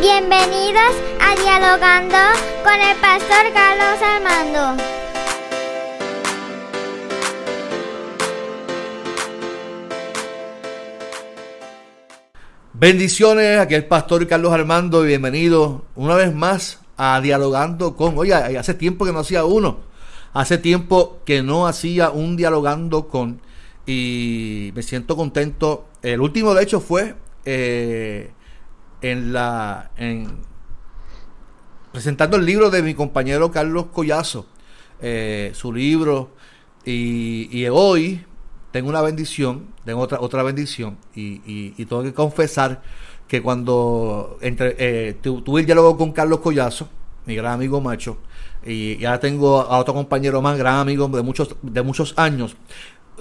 Bienvenidos a Dialogando con el pastor Carlos Armando. Bendiciones, aquí el pastor Carlos Armando y bienvenido una vez más a Dialogando con. Oye, hace tiempo que no hacía uno, hace tiempo que no hacía un Dialogando con y me siento contento. El último, de hecho, fue eh, en la. En, presentando el libro de mi compañero Carlos Collazo, eh, su libro, y, y, hoy tengo una bendición, tengo otra, otra bendición, y, y, tengo que confesar que cuando entre, eh, tuve el diálogo con Carlos Collazo, mi gran amigo macho, y ya tengo a otro compañero más, gran amigo de muchos, de muchos años,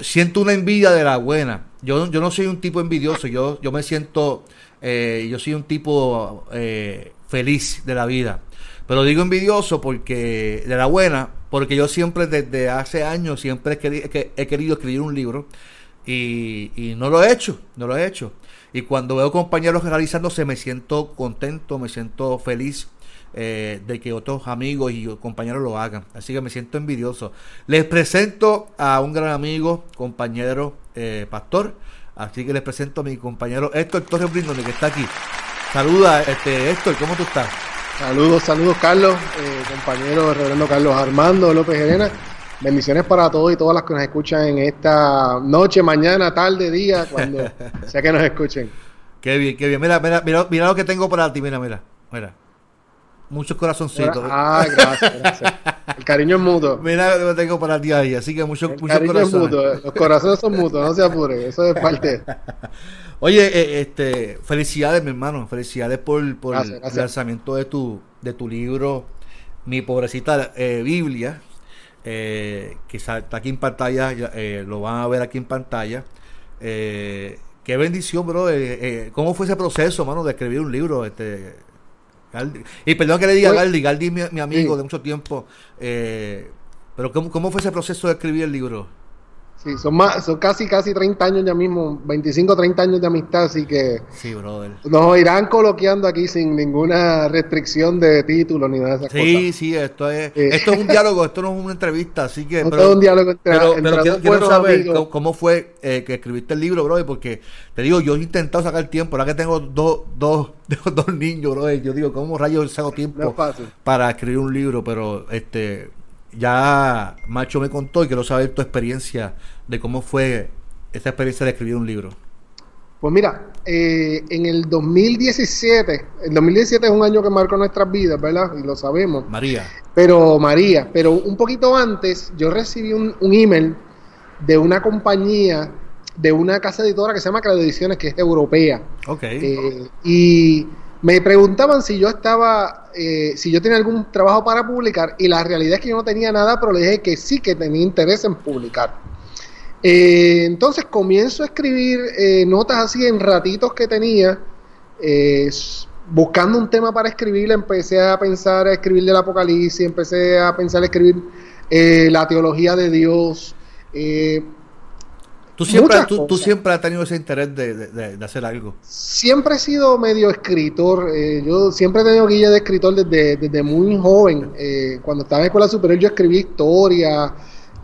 siento una envidia de la buena. Yo, yo no soy un tipo envidioso, yo, yo me siento, eh, yo soy un tipo eh, feliz de la vida. Pero digo envidioso porque de la buena, porque yo siempre desde hace años siempre he querido, escribir un libro y, no lo he hecho, no lo he hecho. Y cuando veo compañeros realizándose me siento contento, me siento feliz eh, de que otros amigos y compañeros lo hagan. Así que me siento envidioso. Les presento a un gran amigo, compañero, pastor. Así que les presento a mi compañero Héctor Torres Brindone, que está aquí. Saluda, este, Héctor, ¿cómo tú estás? Saludos, saludos, Carlos, eh, compañero reverendo Carlos Armando López Helena. Bendiciones para todos y todas las que nos escuchan en esta noche, mañana, tarde, día, cuando sea que nos escuchen. Qué bien, qué bien. Mira, mira, mira, mira lo que tengo para ti, mira, mira, mira. Muchos corazoncitos. Ah, gracias, El cariño es mutuo. Mira lo que tengo para ti ahí, así que muchos, muchos cariño Es mutuo. Los corazones son mutuos, no se apure, eso es parte. Oye, eh, este, felicidades, mi hermano, felicidades por, por el lanzamiento de tu, de tu libro, Mi pobrecita eh, Biblia, eh, que está aquí en pantalla, lo van a ver aquí en pantalla. qué bendición, bro. ¿Cómo fue ese proceso, mano, de escribir un libro? Este, y perdón que le diga a Galdi, Galdi es mi, amigo de mucho tiempo. Eh, pero ¿cómo, ¿cómo, fue ese proceso de escribir el libro? Sí, son más, son casi, casi 30 años ya mismo, 25, 30 años de amistad, así que sí, brother. nos irán coloqueando aquí sin ninguna restricción de título ni nada de esas sí, cosas. Sí, sí, esto es, esto es un diálogo, esto no es una entrevista, así que... No pero, es un diálogo entre, Pero, pero quiero, saber cómo, fue eh, que escribiste el libro, brother, porque te digo, yo he intentado sacar tiempo, ahora que tengo dos, dos, dos niños, brother, yo digo, ¿cómo rayos saco tiempo para escribir un libro? Pero, este ya Macho me contó y quiero saber tu experiencia de cómo fue esta experiencia de escribir un libro. Pues mira, eh, en el 2017, el 2017 es un año que marcó nuestras vidas, ¿verdad? Y lo sabemos. María. Pero María, pero un poquito antes yo recibí un, email de una compañía, de una casa editora que se llama Claro Ediciones, que es europea. Ok. Eh, y me preguntaban si yo estaba, eh, si yo tenía algún trabajo para publicar y la realidad es que yo no tenía nada, pero le dije que sí, que tenía interés en publicar. Eh, entonces comienzo a escribir eh, notas así en ratitos que tenía, buscando un tema para escribir, empecé a pensar a escribir del Apocalipsis, empecé a pensar a escribir la teología de Dios. ¿Tú siempre, tú, siempre has tenido ese interés de, hacer algo? Siempre he sido medio escritor. Eh, yo siempre he tenido guía de escritor desde, muy joven. Eh, cuando estaba en escuela superior yo escribí historia,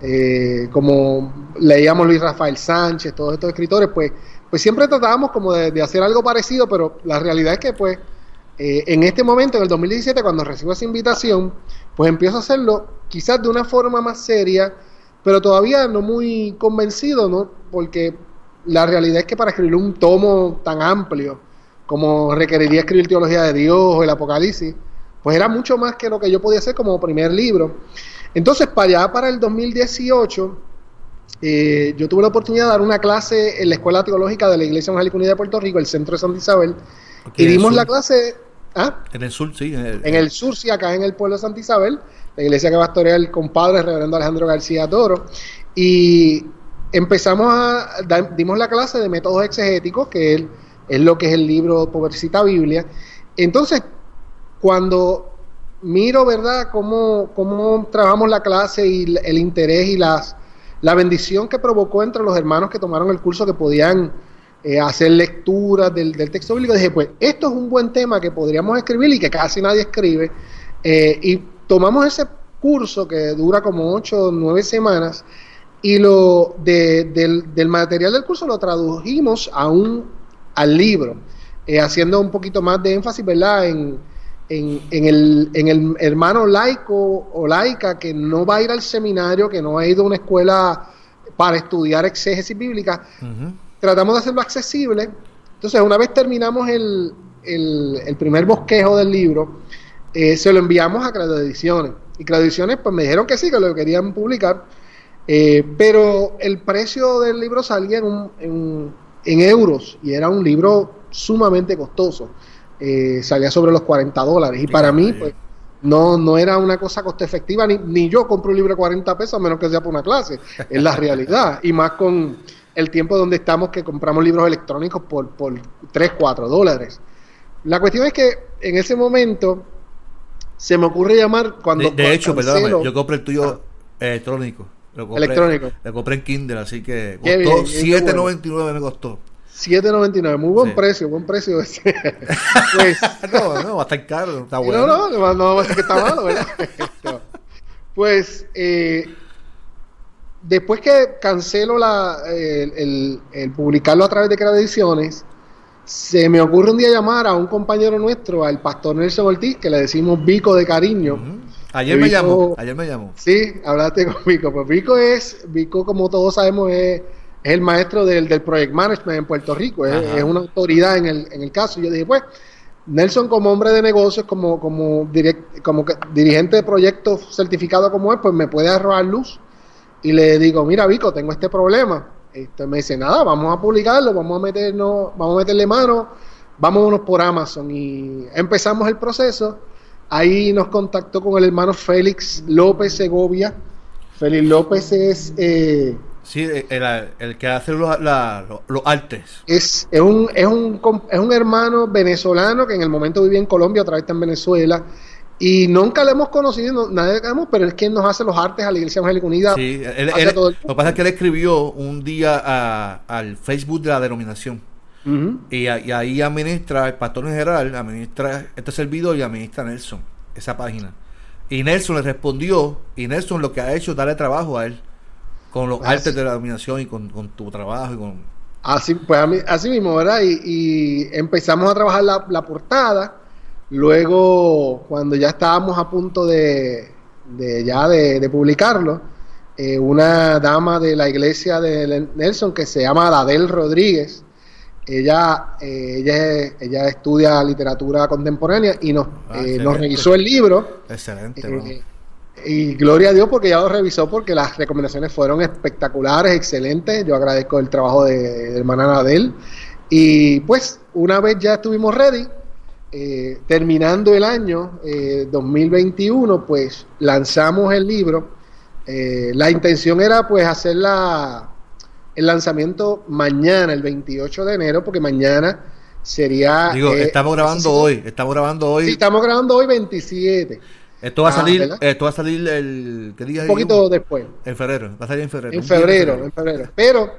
eh, como leíamos Luis Rafael Sánchez, todos estos escritores, pues, pues siempre tratábamos como de, hacer algo parecido, pero la realidad es que pues en este momento, en el 2017, cuando recibo esa invitación, pues empiezo a hacerlo quizás de una forma más seria, pero todavía no muy convencido, ¿no? Porque la realidad es que para escribir un tomo tan amplio como requeriría escribir Teología de Dios o el Apocalipsis, pues era mucho más que lo que yo podía hacer como primer libro. Entonces, para allá, para el 2018, eh, yo tuve la oportunidad de dar una clase en la Escuela Teológica de la Iglesia Evangélica Unida de Puerto Rico, el Centro de Santa Isabel, y dimos la clase... ¿ah? En el sur, sí. En el, en el sur, sí, acá en el pueblo de Santa Isabel la iglesia que pastorea el compadre reverendo Alejandro García Toro, y empezamos a, dimos la clase de métodos exegéticos, que es, es lo que es el libro Pobrecita Biblia. Entonces, cuando miro, ¿verdad?, cómo, cómo trabajamos la clase y el interés y las, la bendición que provocó entre los hermanos que tomaron el curso que podían eh, hacer lecturas del, del, texto bíblico. Dije, pues esto es un buen tema que podríamos escribir y que casi nadie escribe. Eh, y tomamos ese curso que dura como ocho o nueve semanas y lo de, del, del, material del curso lo tradujimos a un, al libro, eh, haciendo un poquito más de énfasis, ¿verdad? En, en, en, el, en el hermano laico o laica que no va a ir al seminario, que no ha ido a una escuela para estudiar exégesis bíblica. Uh -huh. Tratamos de hacerlo accesible. Entonces, una vez terminamos el, el, el primer bosquejo del libro, eh, se lo enviamos a Credo Ediciones. Y Credo Ediciones, pues me dijeron que sí, que lo querían publicar. Eh, pero el precio del libro salía en, un, en, en, euros y era un libro sumamente costoso. Eh, salía sobre los 40 dólares. Y para mí, pues, no, no era una cosa coste efectiva, ni, ni yo compro un libro de 40 pesos, a menos que sea por una clase. Es la realidad. Y más con el tiempo donde estamos que compramos libros electrónicos por, por 3, 4 dólares. La cuestión es que en ese momento se me ocurre llamar cuando... De, de hecho, perdóname, yo compré el tuyo ah. electrónico. Lo compré, electrónico. Lo compré en Kindle, así que costó 7.99 bueno. me costó. 7.99, muy buen sí. precio, buen precio ese. pues, no, no, va a estar caro, está bueno. No, no, no, ser que está malo, ¿verdad? no. Pues, eh, después que cancelo la, el, publicarlo a través de Creative Ediciones, se me ocurre un día llamar a un compañero nuestro, al pastor Nelson Ortiz, que le decimos Vico de cariño. Uh -huh. Ayer Vico, me llamó, ayer me llamó. Sí, hablaste con Vico. Pues Vico es, Vico como todos sabemos, es, es el maestro del, del, Project Management en Puerto Rico, es, es, una autoridad en el, en el caso. Y yo dije, pues, Nelson como hombre de negocios, como, como, direct, como dirigente de proyectos certificado como es, pues me puede arrojar luz. Y le digo, mira Vico, tengo este problema. Este, me dice, nada, vamos a publicarlo, vamos a meternos, vamos a meterle mano, vámonos por Amazon. Y empezamos el proceso Ahí nos contactó con el hermano Félix López Segovia. Félix López es... Eh, sí, el, el, que hace los, la, los, los artes. Es, es, un, es, un, es un hermano venezolano que en el momento vivía en Colombia, otra vez está en Venezuela. Y nunca le hemos conocido, nadie le conocemos, pero es quien nos hace los artes a la Iglesia Evangélica Unida. Sí, él, él, lo que pasa es que él escribió un día a, al Facebook de la denominación. Uh -huh. y, y, ahí administra el pastor en general, administra este servidor y administra Nelson, esa página. Y Nelson le respondió, y Nelson lo que ha hecho es darle trabajo a él, con los así. artes de la dominación y con, con, tu trabajo y con... Así, pues a mí, así mismo, ¿verdad? Y, y empezamos a trabajar la, la, portada, luego cuando ya estábamos a punto de, de ya de, de publicarlo, eh, una dama de la iglesia de Nelson que se llama Adel Rodríguez, ella, eh, ella, ella estudia literatura contemporánea y nos, ah, eh, nos revisó el libro. Excelente. Y gloria a Dios porque ella lo revisó porque las recomendaciones fueron espectaculares, excelentes. Yo agradezco el trabajo de, de hermana Nadel. Y pues, una vez ya estuvimos ready, eh, terminando el año 2021, pues lanzamos el libro. la intención era pues hacer la el lanzamiento mañana, el 28 de enero, porque mañana sería... Digo, eh, estamos grabando hoy, estamos grabando hoy. Sí, estamos grabando hoy 27. Esto va a salir, ah, esto va a salir el... ¿qué día Un poquito después. En febrero, va a salir en febrero. En febrero, en febrero. Pero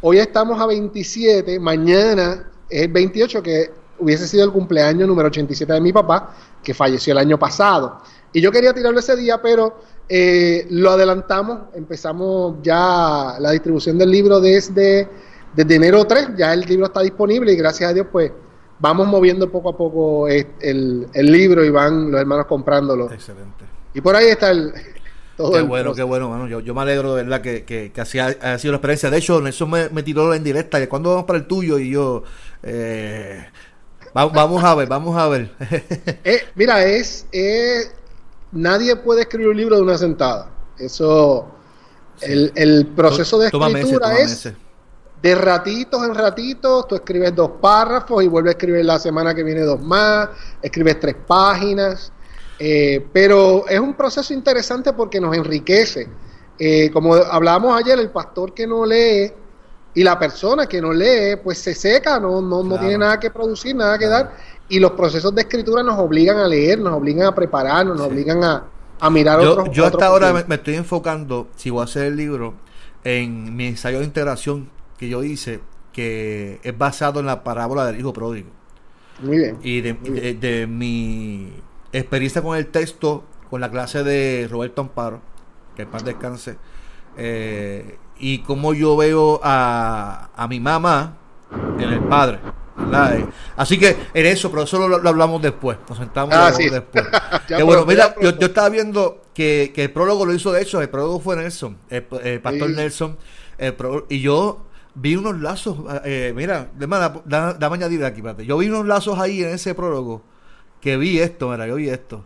hoy estamos a 27, mañana es el 28, que hubiese sido el cumpleaños número 87 de mi papá, que falleció el año pasado. Y yo quería tirarlo ese día, pero eh, lo adelantamos, empezamos ya la distribución del libro desde, desde enero 3, ya el libro está disponible y gracias a Dios pues vamos moviendo poco a poco el, el libro y van los hermanos comprándolo. Excelente. Y por ahí está el... Todo qué el bueno, proceso. qué bueno, mano. Yo, yo me alegro de verdad que, que, que así ha, ha, sido la experiencia. De hecho, Nelson me, me tiró en directa. ¿Cuándo vamos para el tuyo? Y yo... Eh, vamos a ver, vamos a ver. eh, mira, es, es nadie puede escribir un libro de una sentada. Eso, sí. el, el, proceso de escritura es de ratitos en ratitos, tú escribes dos párrafos y vuelves a escribir la semana que viene dos más, escribes tres páginas, eh, pero es un proceso interesante porque nos enriquece. Eh, como hablábamos ayer, el pastor que no lee y la persona que no lee, pues se seca, no, no, claro. no tiene nada que producir, nada que claro. dar y los procesos de escritura nos obligan a leer, nos obligan a prepararnos, nos sí. obligan a, a mirar yo, otros Yo hasta otros ahora me, me, estoy enfocando, si voy a hacer el libro, en mi ensayo de integración que yo hice que es basado en la parábola del hijo pródigo. Muy bien. Y de, de- de mi experiencia con el texto, con la clase de Roberto Amparo, que en paz descanse, eh, y cómo yo veo a, a mi mamá en el padre. ¿verdad? Eh, Así que en eso, pero eso lo, lo hablamos después. Nos sentamos Ah, sí. después. Que bueno, mira, yo, yo estaba viendo que, que el prólogo lo hizo de hecho, el prólogo fue Nelson, el, el pastor Sí. Nelson, el pró- y yo vi unos lazos, eh, mira, hermana, da- dame añadir aquí, espérate. yo vi unos lazos ahí en ese prólogo, que vi esto, mira, yo vi esto.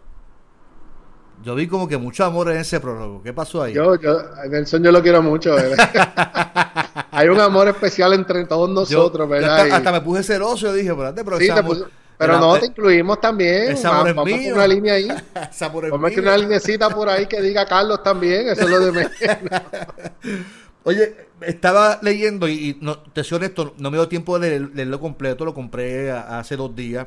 Yo vi como que mucho amor en ese prólogo. ¿Qué pasó ahí? Yo, yo, Nelson yo lo quiero mucho. Hay un amor especial entre todos nosotros, yo ¿verdad? hasta, me puse celoso, yo dije, espérate, pero sí, ese amor- pero no, te incluimos también. ese amor es Vamos mío. una línea ahí. ese amor es Vamos que mío. una linecita por ahí que diga Carlos también. Eso es lo de menos. Oye, estaba leyendo y, y no, te soy honesto, no me dio tiempo de leer- leerlo completo, lo compré a- hace dos días,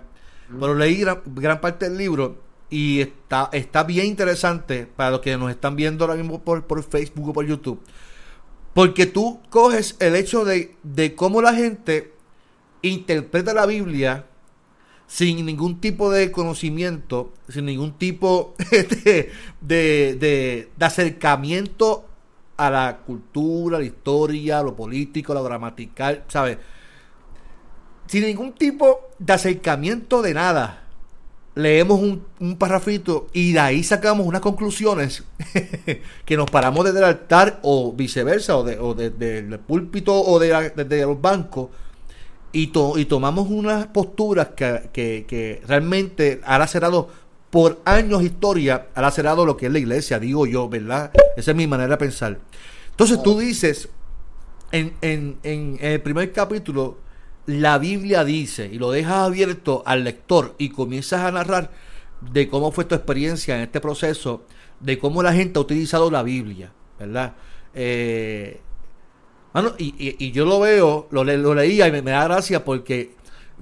pero leí gran, gran parte del libro y está, está bien interesante para los que nos están viendo ahora mismo por, por Facebook o por YouTube, porque tú coges el hecho de, de cómo la gente interpreta la Biblia sin ningún tipo de conocimiento, sin ningún tipo de, de, de- acercamiento a la cultura, la historia, lo político, lo gramatical, ¿sabes? Sin ningún tipo de acercamiento de nada. Leemos un, un parrafito y de ahí sacamos unas conclusiones que nos paramos desde el altar o viceversa, o, de, o púlpito o desde los bancos y, to- y tomamos unas posturas que, que- que realmente ha lacerado por años historia, ha lacerado lo que es la iglesia, digo yo, ¿verdad? Esa es mi manera de pensar. Entonces tú dices, en, en- en el primer capítulo, la Biblia dice, y lo dejas abierto al lector y comienzas a narrar de cómo fue tu experiencia en este proceso, de cómo la gente ha utilizado la Biblia, ¿verdad? Eh, Mano, y, y- y yo lo veo, lo, le- lo leía y me, me da gracia porque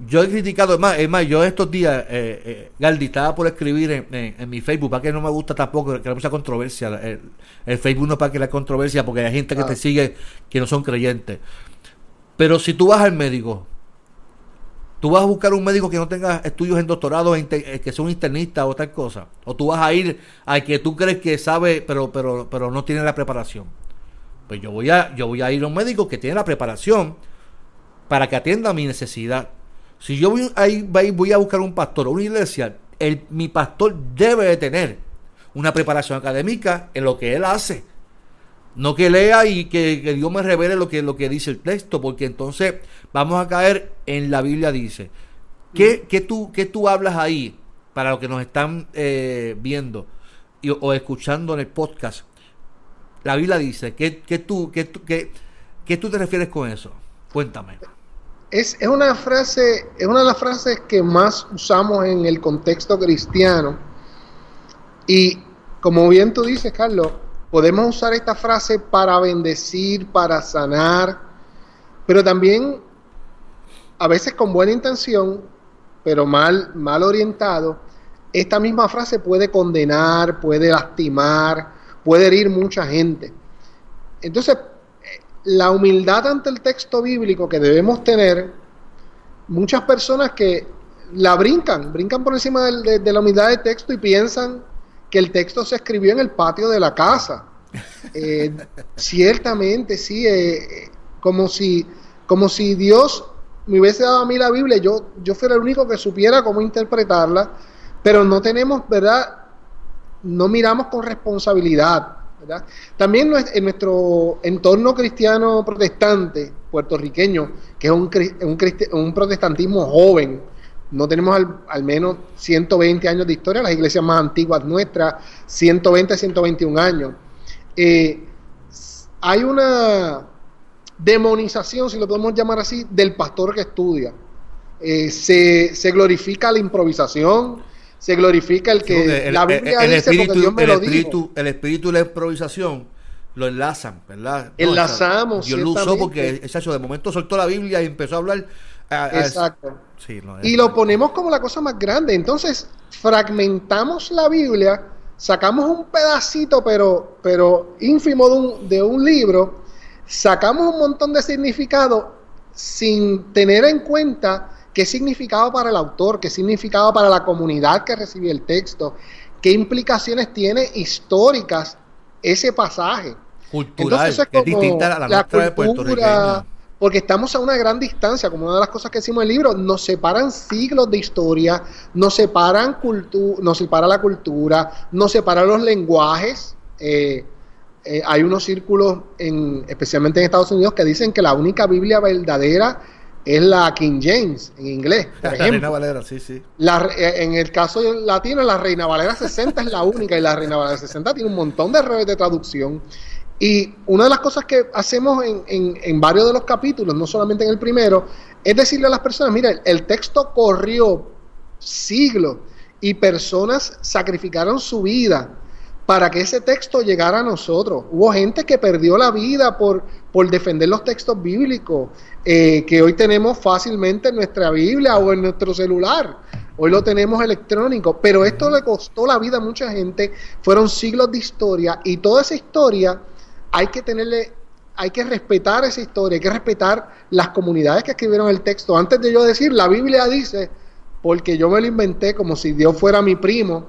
yo he criticado, es más, es más yo estos días, eh, eh, Galdi, estaba por escribir en, en- en mi Facebook, para que no me gusta tampoco que haya mucha controversia, el, el Facebook no es para que la controversia, porque hay gente que Ah. te sigue que no son creyentes. Pero si tú vas al médico, tú vas a buscar un médico que no tenga estudios en doctorado, eh, que sea un internista o tal cosa, o tú vas a ir al que tú crees que sabe, pero, pero, pero no tiene la preparación. Pues yo voy a, yo voy a ir a un médico que tiene la preparación para que atienda mi necesidad. Si yo voy, ahí, voy a buscar un pastor o una iglesia, el, mi pastor debe de tener una preparación académica en lo que él hace. No que lea y que, que Dios me revele lo que, lo que dice el texto, porque entonces vamos a caer en la Biblia dice. ¿Qué, qué tú, qué tú hablas ahí para los que nos están eh, viendo y- o escuchando en el podcast? La Biblia dice, ¿qué, qué tú, qué, tú- qué- qué tú te refieres con eso? Cuéntame. Es, es una frase, es una de las frases que más usamos en el contexto cristiano. Y como bien tú dices, Carlos, podemos usar esta frase para bendecir, para sanar, pero también a veces con buena intención, pero mal, mal orientado, esta misma frase puede condenar, puede lastimar, puede herir mucha gente. Entonces, la humildad ante el texto bíblico que debemos tener, muchas personas que la brincan, brincan por encima de, de la humildad del texto y piensan que el texto se escribió en el patio de la casa. Eh, ciertamente, sí, eh, eh, como si, como si Dios me hubiese dado a mí la Biblia, yo, yo fuera el único que supiera cómo interpretarla, pero no tenemos, ¿verdad? No miramos con responsabilidad, ¿verdad? También en nuestro entorno cristiano protestante, puertorriqueño, que es un, un, un protestantismo joven, no tenemos al, al menos 120 años de historia, las iglesias más antiguas nuestras, 120, 121 años. Eh, hay una demonización, si lo podemos llamar así, del pastor que estudia. Eh, se, se glorifica la improvisación, se glorifica el que el- la Biblia el dice porque espíritu, Dios me el lo dijo. espíritu, el espíritu y la improvisación lo enlazan, ¿verdad? Enlazamos, Dios lo usó porque el chacho de momento soltó la Biblia y empezó a hablar. A- a- Exacto. Sí, Y lo ponemos como la cosa más grande. Entonces, fragmentamos la Biblia, sacamos un pedacito, pero, pero ínfimo de un, de un libro, sacamos un montón de significado, sin tener en cuenta qué significaba para el autor, qué significaba para la comunidad que recibió el texto, qué implicaciones tiene históricas ese pasaje. Cultural, es, distinta a la, cultura, porque estamos a una gran distancia, como una de las cosas que decimos en el libro, nos separan siglos de historia, nos separan cultu nos separa la cultura, nos separan los lenguajes. Eh, eh, hay unos círculos, en, especialmente en Estados Unidos, que dicen que la única Biblia verdadera es la King James en inglés. la Reina Valera, sí, sí. Eh, en el caso latino, la Reina Valera 60 es la única y la Reina Valera 60 tiene un montón de errores de traducción. Y una de las cosas que hacemos en, en, varios de los capítulos, no solamente en el primero, es decirle a las personas, mira, el texto corrió siglos y personas sacrificaron su vida para que ese texto llegara a nosotros. Hubo gente que perdió la vida por, por defender los textos bíblicos, eh, que hoy tenemos fácilmente en nuestra Biblia o en nuestro celular. Hoy lo tenemos electrónico, pero esto le costó la vida a mucha gente. Fueron siglos de historia y toda esa historia hay que tenerle, hay que respetar esa historia, hay que respetar las comunidades que escribieron el texto. Antes de yo decir, la Biblia dice, porque yo me lo inventé como si Dios fuera mi primo,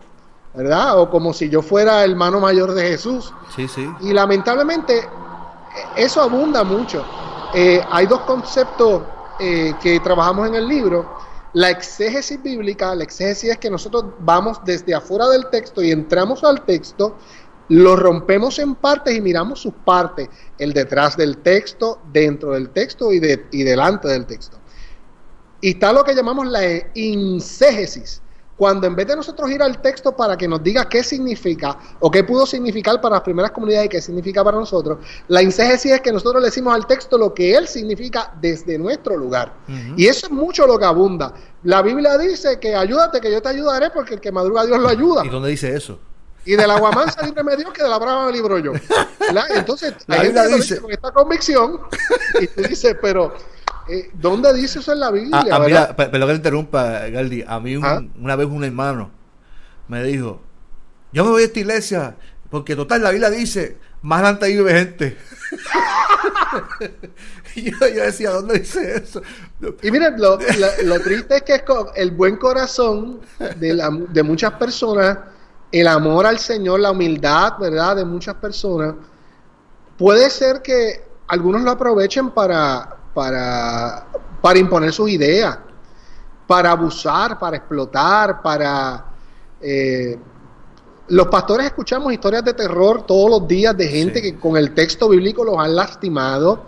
¿verdad? O como si yo fuera el hermano mayor de Jesús. Sí, sí. Y lamentablemente eso abunda mucho. Eh, hay dos conceptos eh, que trabajamos en el libro. La exégesis bíblica, la exégesis es que nosotros vamos desde afuera del texto y entramos al texto lo rompemos en partes y miramos sus partes, el detrás del texto, dentro del texto y, de, y delante del texto. Y está lo que llamamos la inségesis, cuando en vez de nosotros ir al texto para que nos diga qué significa o qué pudo significar para las primeras comunidades y qué significa para nosotros, la inségesis es que nosotros le decimos al texto lo que él significa desde nuestro lugar. Y eso es mucho lo que abunda. La Biblia dice que ayúdate, que yo te ayudaré porque el que madruga Dios lo ayuda. ¿Y dónde dice eso? Y del agua mansa libre Dios que de la brava me libro yo. Entonces, la Biblia dice con esta convicción y tú dices, pero eh, ¿dónde dice eso en la Biblia? Ah, ah mira, perdón que te interrumpa, Galdi. A mí ah. una vez un hermano me dijo, yo me voy a esta iglesia porque total la Biblia dice, más adelante vive gente. y yo, decía, ¿dónde dice eso? Y miren, lo, lo, triste es que el buen corazón de, la, de muchas personas el amor al Señor, la humildad, ¿verdad?, de muchas personas, puede ser que algunos lo aprovechen para, para, para imponer sus ideas, para abusar, para explotar, para... Eh, los pastores escuchamos historias de terror todos los días de gente que con el texto bíblico los han lastimado,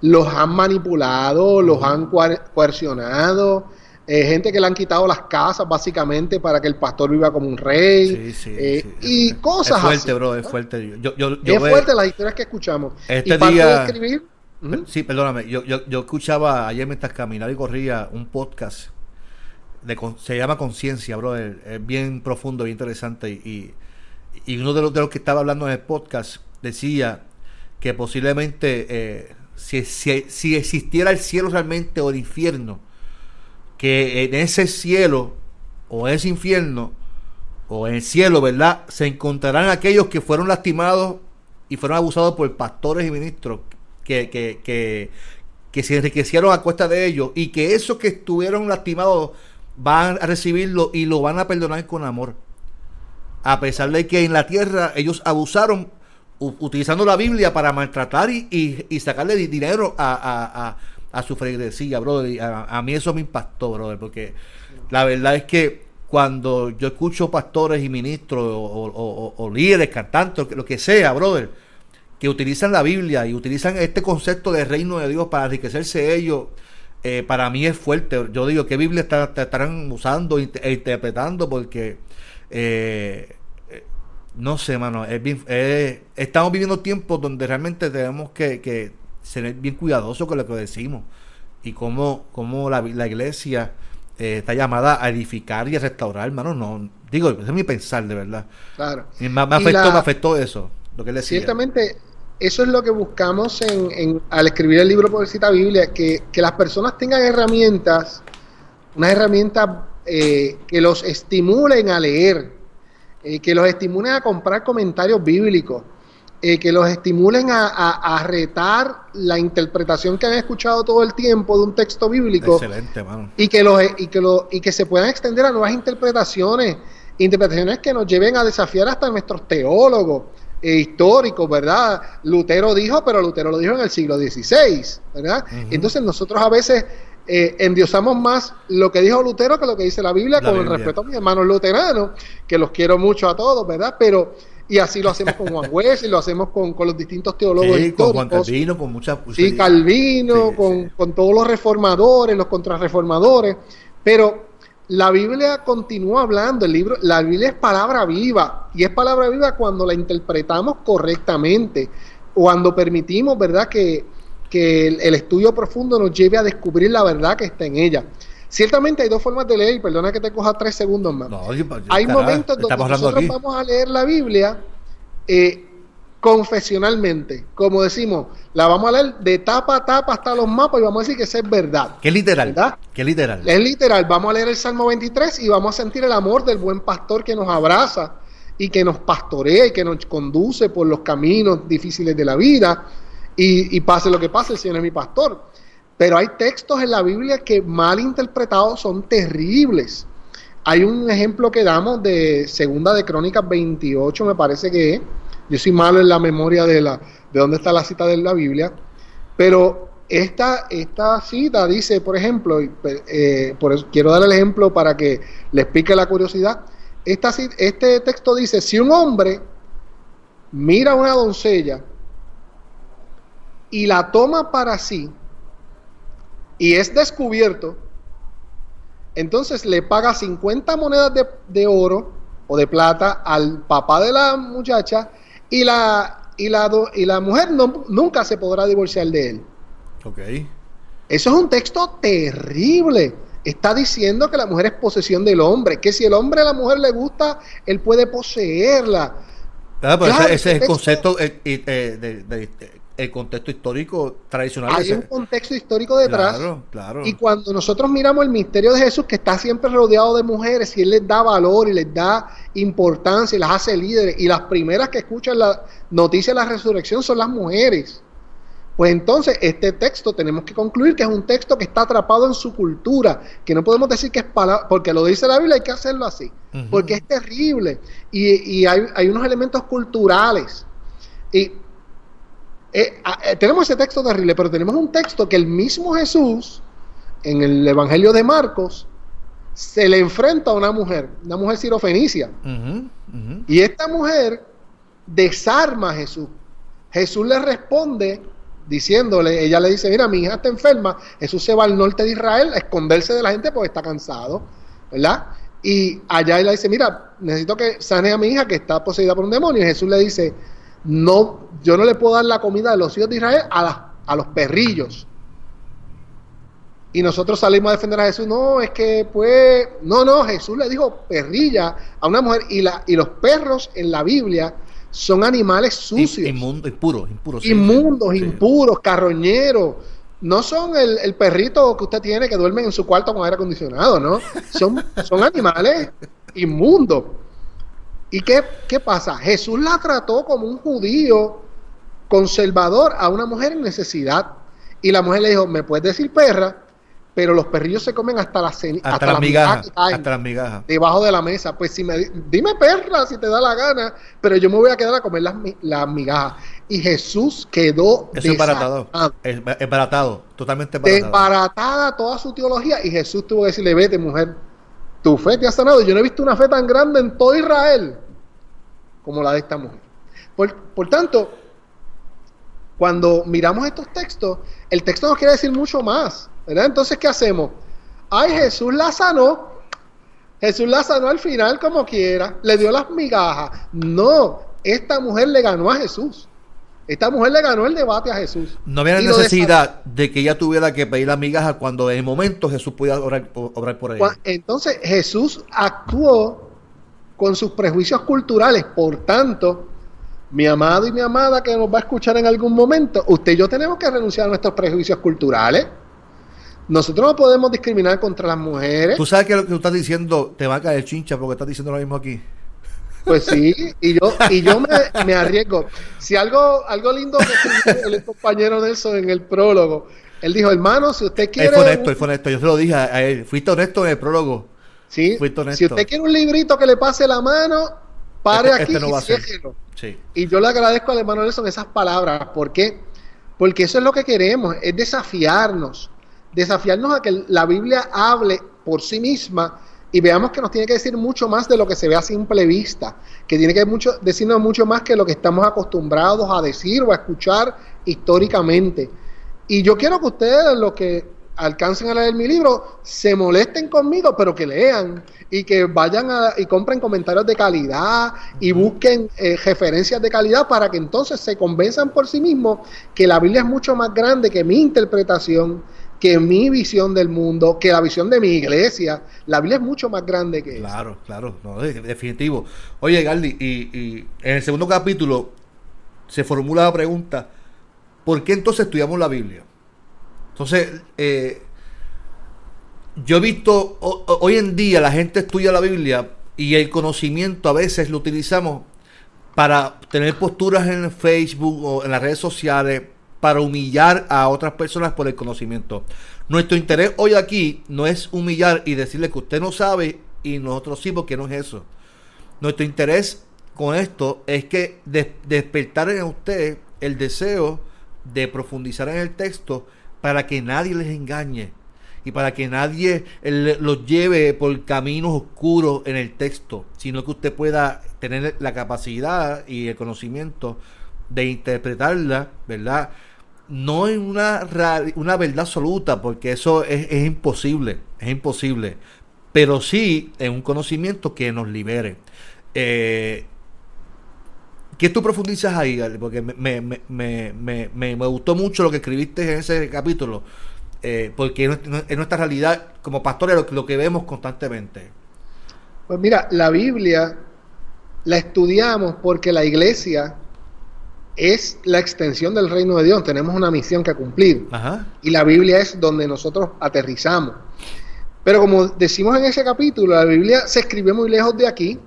los han manipulado, los han coercionado, eh, gente que le han quitado las casas básicamente para que el pastor viva como un rey eh, y cosas es fuerte, bro, es fuerte. Yo, yo, es fuerte las historias que escuchamos. Este día, escribir, sí, perdóname, yo, yo, yo escuchaba ayer mientras caminaba y corría un podcast de, se llama Conciencia, bro, es, bien profundo, bien interesante y, y, uno de los, de los que estaba hablando en el podcast decía que posiblemente eh, si, si, si existiera el cielo realmente o el infierno que en ese cielo o ese infierno o en el cielo, ¿verdad? Se encontrarán aquellos que fueron lastimados y fueron abusados por pastores y ministros que, que, que, que se enriquecieron a cuesta de ellos y que esos que estuvieron lastimados van a recibirlo y lo van a perdonar con amor. A pesar de que en la tierra ellos abusaron utilizando la Biblia para maltratar y, y, sacarle dinero a, a su freguesía, brother. A, mí eso me impactó, brother, porque la verdad es que cuando yo escucho pastores y ministros o, líderes, cantantes, lo que sea, brother, que utilizan la Biblia y utilizan este concepto de reino de Dios para enriquecerse ellos, eh, para mí es fuerte. Yo digo, ¿qué Biblia estarán usando e interpretando? Porque, eh, no sé, mano, estamos viviendo tiempos donde realmente tenemos que ser bien cuidadoso con lo que decimos y cómo, cómo la, la iglesia eh, está llamada a edificar y a restaurar, hermano. No, digo, ese es mi pensar, de verdad. Claro. Y me, afectó, me afectó eso, lo que Ciertamente, eso es lo que buscamos en, al escribir el libro Pobrecita Biblia, que, que las personas tengan herramientas, unas herramientas eh, que los estimulen a leer, eh, que los estimulen a comprar comentarios bíblicos, eh, que los estimulen a, a, a, retar la interpretación que han escuchado todo el tiempo de un texto bíblico. Excelente, mano. Y que, los, y, que lo, y que se puedan extender a nuevas interpretaciones, interpretaciones que nos lleven a desafiar hasta nuestros teólogos eh, históricos, ¿verdad? Lutero dijo, pero Lutero lo dijo en el siglo XVI, ¿verdad? Uh -huh. Entonces nosotros a veces eh, endiosamos más lo que dijo Lutero que lo que dice la Biblia, La con Biblia. el respeto a mis hermanos luteranos, que los quiero mucho a todos, ¿verdad? Pero, y así lo hacemos con Juan Wesley, lo hacemos con, con los distintos teólogos Sí, con históricos. Juan Calvino, con muchas... Sí, Calvino, Sí, con, sí. con todos los reformadores, los contrarreformadores, pero la Biblia continúa hablando, el libro, la Biblia es palabra viva, y es palabra viva cuando la interpretamos correctamente, cuando permitimos, ¿verdad?, que, que el, el estudio profundo nos lleve a descubrir la verdad que está en ella. Ciertamente hay dos formas de leer, y perdona que te coja tres segundos más. No, yo- yo- hay carajo, momentos donde nosotros aquí. vamos a leer la Biblia eh, confesionalmente, como decimos, la vamos a leer de tapa a tapa hasta los mapas y vamos a decir que esa es verdad. ¿Qué literal? ¿Verdad? ¿Qué literal? Es literal, vamos a leer el Salmo 23 y vamos a sentir el amor del buen pastor que nos abraza y que nos pastorea y que nos conduce por los caminos difíciles de la vida y, y pase lo que pase, el Señor es mi pastor. Pero hay textos en la Biblia que mal interpretados son terribles. Hay un ejemplo que damos de Segunda de Crónicas 28, me parece que es. Yo soy malo en la memoria de la de dónde está la cita de la Biblia, pero esta, esta cita dice, por ejemplo, eh, quiero dar el ejemplo para que les pique la curiosidad. Esta, este texto dice: si un hombre mira a una doncella y la toma para sí y es descubierto, entonces le paga 50 monedas de, de oro o de plata al papá de la muchacha y la, y la, do- y la mujer no- nunca se podrá divorciar de él. Ok. Eso es un texto terrible. Está diciendo que la mujer es posesión del hombre, que si el hombre a la mujer le gusta, él puede poseerla. Ah, pero Claro, ese, ese es el texto- concepto, eh, de- de- de- el contexto histórico tradicional. Hay un contexto histórico detrás. Claro, claro. Y cuando nosotros miramos el misterio de Jesús, que está siempre rodeado de mujeres, y Él les da valor y les da importancia y las hace líderes, y las primeras que escuchan la noticia de la resurrección son las mujeres. Pues entonces, este texto tenemos que concluir que es un texto que está atrapado en su cultura, que no podemos decir que es palabra, porque lo dice la Biblia, hay que hacerlo así, porque es terrible. Y, y hay, hay unos elementos culturales. Y eh, ah, eh, tenemos ese texto terrible, pero tenemos un texto que el mismo Jesús, en el Evangelio de Marcos, se le enfrenta a una mujer, una mujer sirofenicia. Y esta mujer desarma a Jesús. Jesús le responde diciéndole, ella le dice, mira, mi hija está enferma, Jesús se va al norte de Israel a esconderse de la gente porque está cansado, ¿verdad? Y allá él le dice, mira, necesito que sane a mi hija que está poseída por un demonio. Y Jesús le dice, no, yo no le puedo dar la comida de los hijos de Israel a, a los perrillos. Y nosotros salimos a defender a Jesús, no, es que pues, no, no, Jesús le dijo perrilla a una mujer y, la, y los perros en la Biblia son animales sucios, Inmundo, impuro, impuro. sí, inmundos, sí. impuros, carroñeros. No son el, el perrito que usted tiene que duerme en su cuarto con aire acondicionado, ¿no? Son, son animales inmundos. ¿Y qué, qué pasa? Jesús la trató como un judío conservador a una mujer en necesidad. Y la mujer le dijo, me puedes decir perra, pero los perrillos se comen hasta las ceni- Hasta, migajas. que caen Hasta las migajas. debajo de la mesa. Pues si me di- dime perra si te da la gana, pero yo me voy a quedar a comer las, las migajas. Y Jesús quedó Eso es baratado. desatado, Es, es baratado. Totalmente baratado. desbaratada toda su teología. Y Jesús tuvo que decirle, vete mujer, tu fe te ha sanado. Yo no he visto una fe tan grande en todo Israel como la de esta mujer. Por, tanto, cuando miramos estos textos, el texto nos quiere decir mucho más. Entonces, ¿qué hacemos? Ay, Jesús la sanó. Jesús la sanó al final como quiera. Le dio las migajas. No, esta mujer le ganó a Jesús. Esta mujer le ganó el debate a Jesús. No había Y necesidad de que ella tuviera que pedir la migaja cuando en el momento Jesús podía orar, obrar por ella. Entonces Jesús actuó con sus prejuicios culturales. Por tanto, mi amado y mi amada que nos va a escuchar en algún momento, usted y yo tenemos que renunciar a nuestros prejuicios culturales. Nosotros no podemos discriminar contra las mujeres. Tú sabes que lo que tú estás diciendo te va a caer chincha porque estás diciendo lo mismo aquí. Pues sí, y yo, y yo me, arriesgo. Si algo, algo lindo que el compañero Nelson en el prólogo, él dijo, hermano, si usted quiere... Él fue honesto, él fue honesto. Yo se lo dije a él. Fuiste honesto en el prólogo. Sí. Fuiste honesto. Si usted quiere un librito que le pase la mano, pare este, aquí este y sí. Y yo le agradezco al hermano Nelson esas palabras. ¿Por qué? Porque eso es lo que queremos, es desafiarnos. Desafiarnos a que la Biblia hable por sí misma y veamos que nos tiene que decir mucho más de lo que se ve a simple vista, que tiene que mucho, decirnos mucho más que lo que estamos acostumbrados a decir o a escuchar históricamente. Y yo quiero que ustedes, los que alcancen a leer mi libro, se molesten conmigo, pero que lean y que vayan a, y compren comentarios de calidad y busquen eh, referencias de calidad para que entonces se convenzan por sí mismos que la Biblia es mucho más grande que mi interpretación, que mi visión del mundo, que la visión de mi iglesia. La Biblia es mucho más grande que Claro, claro, no, definitivo. Oye, Galdi, y, en el segundo capítulo se formula la pregunta, ¿por qué entonces estudiamos la Biblia? Entonces, eh, yo he visto, hoy en día la gente estudia la Biblia y el conocimiento a veces lo utilizamos para tener posturas en Facebook o en las redes sociales, para humillar a otras personas por el conocimiento. Nuestro interés hoy aquí no es humillar y decirle que usted no sabe y nosotros sí, porque no es eso. Nuestro interés con esto es que despertar en usted el deseo de profundizar en el texto para que nadie les engañe y para que nadie los lleve por caminos oscuros en el texto, sino que usted pueda tener la capacidad y el conocimiento de interpretarla, ¿verdad? No en una, una verdad absoluta, porque eso es, imposible, es imposible, pero sí en un conocimiento que nos libere. Eh, ¿Qué tú profundizas ahí, Porque me, me, me, me, gustó mucho lo que escribiste en ese capítulo, eh, porque es nuestra realidad como pastores lo, lo que vemos constantemente. Pues mira, la Biblia la estudiamos porque la iglesia es la extensión del reino de Dios. Tenemos una misión que cumplir. Y la Biblia es donde nosotros aterrizamos. Pero como decimos en ese capítulo, la Biblia se escribe muy lejos de aquí.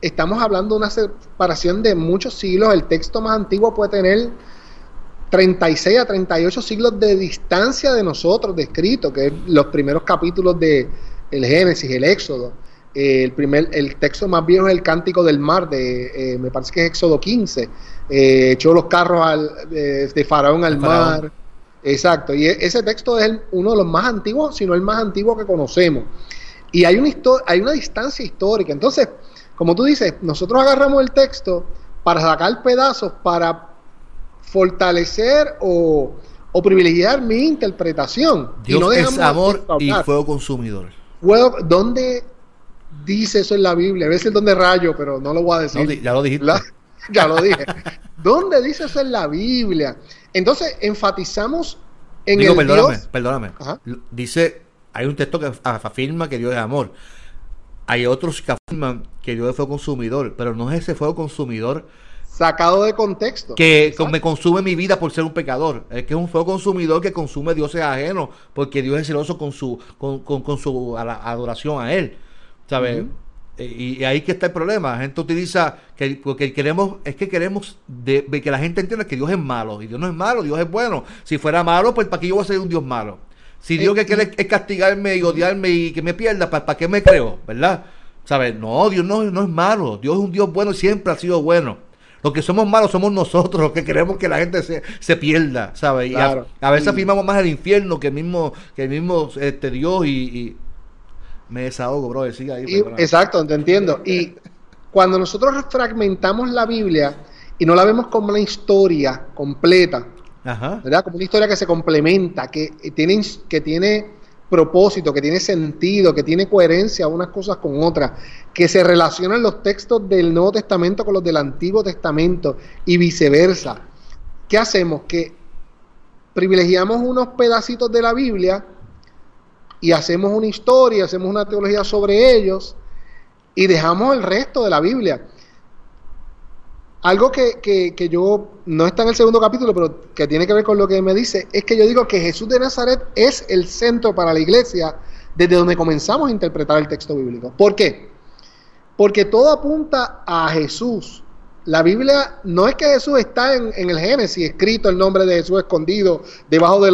Estamos hablando de una separación de muchos siglos. El texto más antiguo puede tener 36 a 38 siglos de distancia de nosotros, de escrito, que es los primeros capítulos de el Génesis, el Éxodo. Eh, el primer el texto más viejo es el Cántico del Mar, de, eh, me parece que es Éxodo 15 eh, echó los carros al, de Faraón al mar. Exacto, y e, ese texto es uno de los más antiguos, si no el más antiguo que conocemos. Y hay una, hay una distancia histórica. Entonces, como tú dices, nosotros agarramos el texto para sacar pedazos, para fortalecer o, privilegiar mi interpretación. Dios es amor y fuego consumidor. ¿Dónde dice eso en la Biblia? A veces donde rayo, pero no lo voy a decir. ya lo dijiste. ya lo dije. ¿Dónde dice eso en la Biblia? Entonces, enfatizamos en Digo, perdóname, perdóname. Dice, hay un texto que afirma que Dios es amor. Hay otros que afirman que Dios es fuego consumidor, pero no es ese fuego consumidor sacado de contexto. Que me consume mi vida por ser un pecador. Es que es un fuego consumidor que consume dioses ajenos, porque Dios es celoso con su, con, con, su adoración a Él. ¿Sabes? Y, ahí que está el problema. La gente utiliza que porque queremos, es que queremos de, que la gente entienda que Dios es malo. Y Dios no es malo, Dios es bueno. Si fuera malo, pues ¿para qué yo voy a ser un Dios malo? Si Dios que quiere es castigarme y odiarme y que me pierda, ¿para, qué me creo? ¿Verdad? ¿Sabes? No, Dios no, no es malo. Dios es un Dios bueno y siempre ha sido bueno. Los que somos malos somos nosotros, los que queremos que la gente se, se pierda, ¿sabes? Y a, veces afirmamos más el infierno que el mismo, que el mismo este, Dios y me desahogo, bro. Sigue ahí. exacto, te entiendo. Y cuando nosotros fragmentamos la Biblia y no la vemos como una historia completa, ¿verdad? Como una historia que se complementa, que tiene, que tiene propósito, que tiene sentido, que tiene coherencia unas cosas con otras, que se relacionan los textos del Nuevo Testamento con los del Antiguo Testamento y viceversa. ¿Qué hacemos? Que privilegiamos unos pedacitos de la Biblia y hacemos una historia, hacemos una teología sobre ellos y dejamos el resto de la Biblia. Algo que, que, yo no está en el segundo capítulo, pero que tiene que ver con lo que me dice, es que yo digo que Jesús de Nazaret es el centro para la iglesia desde donde comenzamos a interpretar el texto bíblico. ¿Por qué? porque todo apunta a Jesús. La Biblia no es que Jesús está en, el Génesis, escrito el nombre de Jesús escondido debajo de,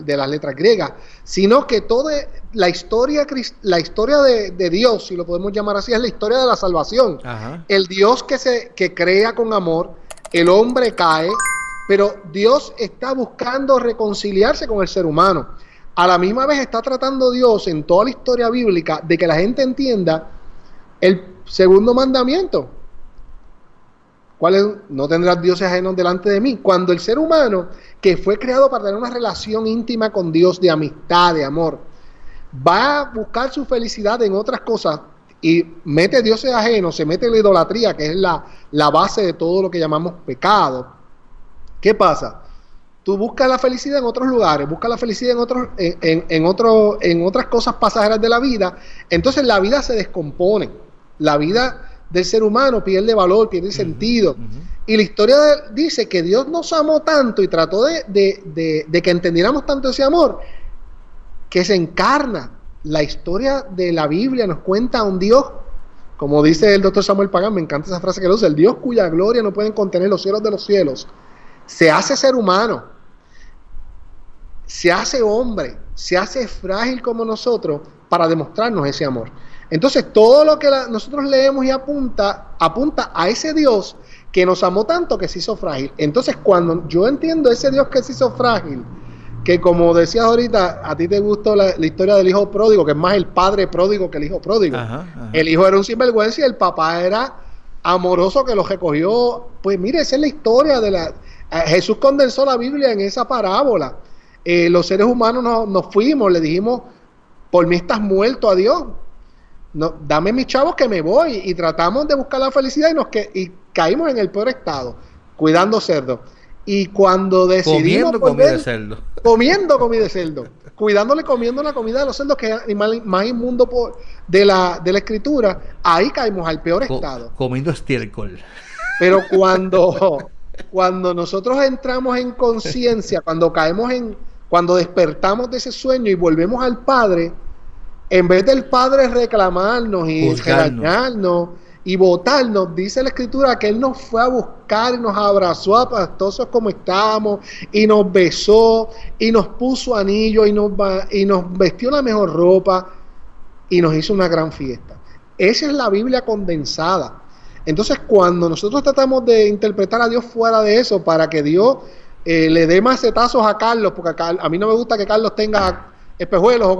de, las letras griegas, sino que toda la historia, la historia de, Dios, si lo podemos llamar así, es la historia de la salvación. El Dios que, se, que crea con amor, el hombre cae, pero Dios está buscando reconciliarse con el ser humano. A la misma vez está tratando Dios en toda la historia bíblica de que la gente entienda el segundo mandamiento. ¿Cuál es? No tendrás dioses ajenos delante de mí. Cuando el ser humano, que fue creado para tener una relación íntima con Dios, de amistad, de amor, va a buscar su felicidad en otras cosas y mete dioses ajenos, se mete en la idolatría, que es la, la base de todo lo que llamamos pecado. ¿Qué pasa? Tú buscas la felicidad en otros lugares, buscas la felicidad en, otros, en, en, otro, en otras cosas pasajeras de la vida, entonces la vida se descompone, la vida del ser humano pierde valor, pierde sentido. Y la historia dice que Dios nos amó tanto y trató de, de, de, que entendiéramos tanto ese amor, que se encarna. La historia de la Biblia nos cuenta a un Dios, como dice el doctor Samuel Pagan, me encanta esa frase que lo usa, el Dios cuya gloria no pueden contener los cielos de los cielos se hace ser humano, se hace hombre, se hace frágil como nosotros para demostrarnos ese amor. Entonces, todo lo que nosotros leemos y apunta, apunta a ese Dios que nos amó tanto que se hizo frágil. Entonces, cuando yo entiendo ese Dios que se hizo frágil, que como decías ahorita, a ti te gustó la, historia del hijo pródigo, que es más el padre pródigo que el hijo pródigo. El hijo era un sinvergüenza y el papá era amoroso que lo recogió. Pues mire, esa es la historia de la, Jesús condensó la Biblia en esa parábola. Eh, los seres humanos nos, fuimos, le dijimos, por mí estás muerto a Dios. No, dame mis chavos que me voy. Y tratamos de buscar la felicidad y, nos que, y caímos en el peor estado, cuidando cerdo. Y cuando decidimos. Comiendo comida de cerdo. Comiendo comida de cerdo. Cuidándole comiendo la comida de los cerdos, que es el animal más inmundo por, de, la, de la escritura, ahí caímos al peor estado. Comiendo estiércol. Pero cuando cuando nosotros entramos en conciencia, cuando caemos en, cuando despertamos de ese sueño y volvemos al Padre, en vez del Padre reclamarnos y regañarnos y votarnos, dice la Escritura que Él nos fue a buscar y nos abrazó a pastosos como estábamos y nos besó y nos puso anillo y nos, y nos vestió la mejor ropa y nos hizo una gran fiesta. Esa es la Biblia condensada. Entonces, cuando nosotros tratamos de interpretar a Dios fuera de eso, para que Dios eh, le dé macetazos a Carlos, porque a, mí no me gusta que Carlos tenga espejuelos o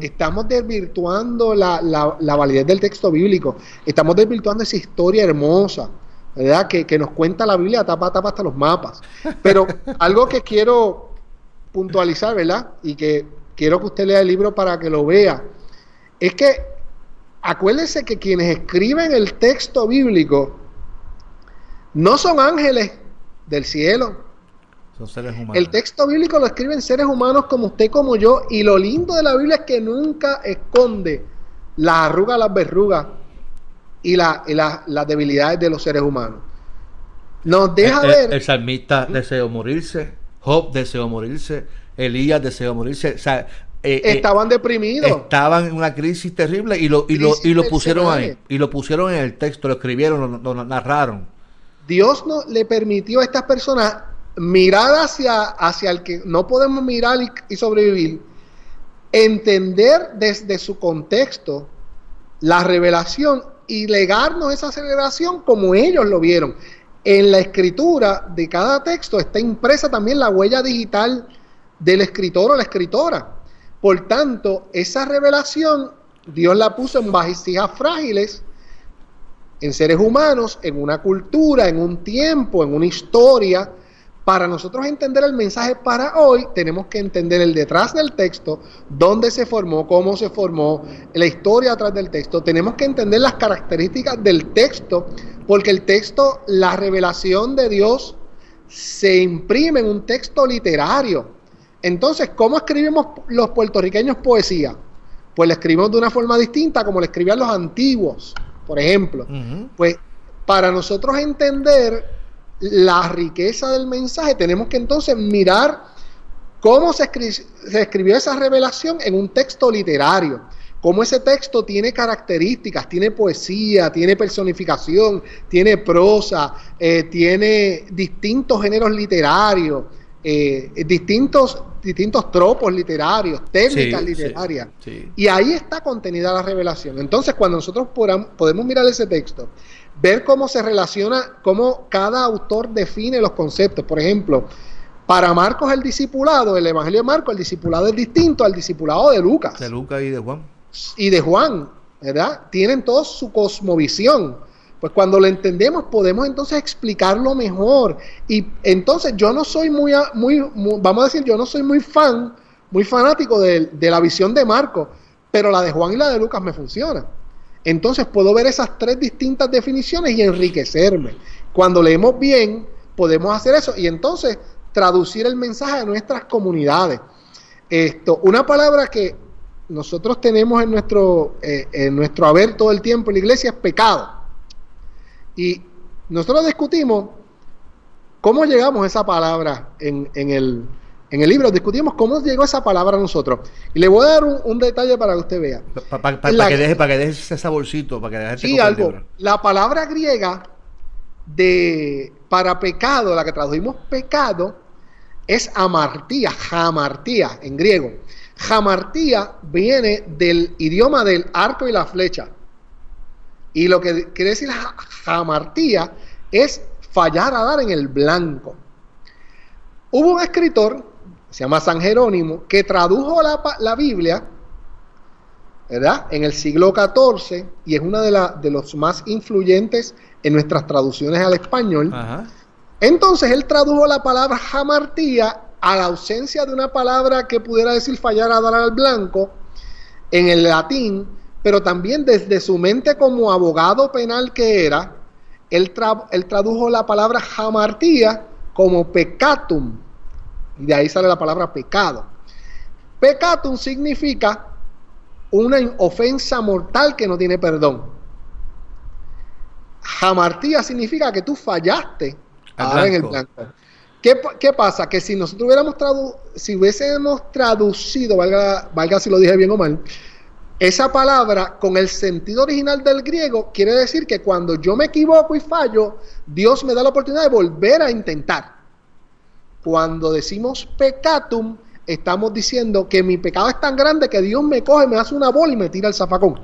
estamos desvirtuando la, la, validez del texto bíblico, estamos desvirtuando esa historia hermosa, ¿verdad? Que, que nos cuenta la Biblia tapa a tapa hasta los mapas. Pero algo que quiero puntualizar, ¿verdad? Y que quiero que usted lea el libro para que lo vea, es que acuérdense que quienes escriben el texto bíblico no son ángeles del cielo. Son seres humanos. El texto bíblico lo escriben seres humanos como usted, como yo, y lo lindo de la Biblia es que nunca esconde las arrugas, las verrugas y, la, las debilidades de los seres humanos. Nos deja ver. El, salmista deseó morirse, Job deseó morirse, Elías deseó morirse. O sea, eh, eh, estaban deprimidos. Estaban en una crisis terrible y lo, y lo, y lo pusieron ahí. Y lo pusieron en el texto, lo escribieron, lo, narraron. Dios no, le permitió a estas personas mirar hacia, hacia el que no podemos mirar y, sobrevivir, entender desde su contexto la revelación y legarnos esa revelación como ellos lo vieron. En la escritura de cada texto está impresa también la huella digital del escritor o la escritora. Por tanto, esa revelación Dios la puso en vasijas frágiles, en seres humanos, en una cultura, en un tiempo, en una historia. Para nosotros entender el mensaje para hoy, tenemos que entender el detrás del texto, dónde se formó, cómo se formó, la historia atrás del texto. Tenemos que entender las características del texto, porque el texto, la revelación de Dios, se imprime en un texto literario. Entonces, ¿cómo escribimos los puertorriqueños poesía? Pues la escribimos de una forma distinta como la escribían los antiguos, por ejemplo. Pues para nosotros entender la riqueza del mensaje, tenemos que entonces mirar cómo se, se escribió esa revelación en un texto literario. cómo ese texto tiene características, tiene poesía, tiene personificación, tiene prosa, eh, tiene distintos géneros literarios, eh, distintos, distintos tropos literarios, técnicas literarias. Y ahí está contenida la revelación. Entonces, cuando nosotros podemos mirar ese texto, ver cómo se relaciona, cómo cada autor define los conceptos. Por ejemplo, para Marcos el discipulado, el Evangelio de Marcos, el discipulado es distinto al discipulado de Lucas. De Lucas y de Juan. Y de Juan, ¿verdad? Tienen todos su cosmovisión. Pues cuando lo entendemos podemos entonces explicarlo mejor. Y entonces yo no soy muy, muy, vamos a decir, yo no soy muy fan, muy fanático de, de la visión de Marcos, pero la de Juan y la de Lucas me funciona. Entonces puedo ver esas tres distintas definiciones y enriquecerme. Cuando leemos bien, podemos hacer eso. Y entonces traducir el mensaje a nuestras comunidades. Esto, una palabra que nosotros tenemos en nuestro, eh, en nuestro haber todo el tiempo en la iglesia es pecado. Y nosotros discutimos cómo llegamos a esa palabra en, en, el, en el libro, discutimos cómo llegó esa palabra a nosotros. Y le voy a dar un, detalle para que usted vea. Para que deje, para que deje ese saborcito, para que deje Sí, algo. La palabra griega de para pecado, la que traducimos pecado, es amartía, jamartía en griego. Jamartía viene del idioma del arco y la flecha. Y lo que quiere decir jamartía es fallar a dar en el blanco. Hubo un escritor, se llama San Jerónimo, que tradujo la, Biblia, ¿verdad? En el siglo XIV y es uno de, de los más influyentes en nuestras traducciones al español. Ajá entonces él tradujo la palabra jamartía a la ausencia de una palabra que pudiera decir fallar a dar al blanco en el latín, pero también desde su mente como abogado penal que era, él, tradujo la palabra jamartía como pecatum, y de ahí sale la palabra pecado. Pecatum significa una ofensa mortal que no tiene perdón. Jamartía significa que tú fallaste en el blanco. ¿Qué, pasa? Que si nosotros hubiéramos tradu si hubiésemos traducido, valga, valga si lo dije bien o mal, esa palabra con el sentido original del griego quiere decir que cuando yo me equivoco y fallo, Dios me da la oportunidad de volver a intentar. Cuando decimos pecatum, estamos diciendo que mi pecado es tan grande que Dios me coge, me hace una bola y me tira el zafacón.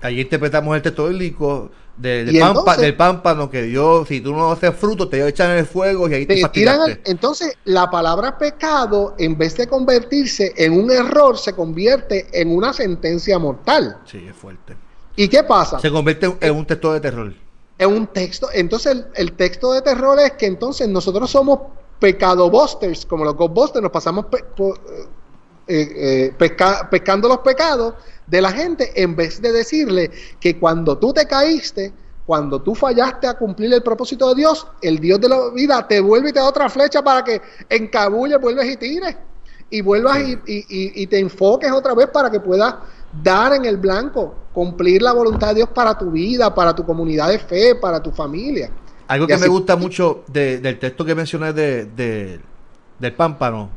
Ahí interpretamos el texto bíblico del, del pámpano que Dios, si tú no haces fruto, te echan en el fuego y ahí te, tiran Entonces, la palabra pecado, en vez de convertirse en un error, se convierte en una sentencia mortal. Sí, es fuerte. ¿Y qué pasa? Se convierte en un texto de terror. En un texto. Entonces, el, texto de terror es que entonces nosotros somos pecado busters, como los Ghostbusters, nos pasamos eh, eh, pescando los pecados de la gente en vez de decirle que cuando tú te caíste, cuando tú fallaste a cumplir el propósito de Dios, el Dios de la vida te vuelve y te da otra flecha para que encabulle, vuelves y tires. Y vuelvas y, y, te enfoques otra vez para que puedas dar en el blanco, cumplir la voluntad de Dios para tu vida, para tu comunidad de fe, para tu familia. Algo que me gusta mucho del texto que mencioné de, del pámpano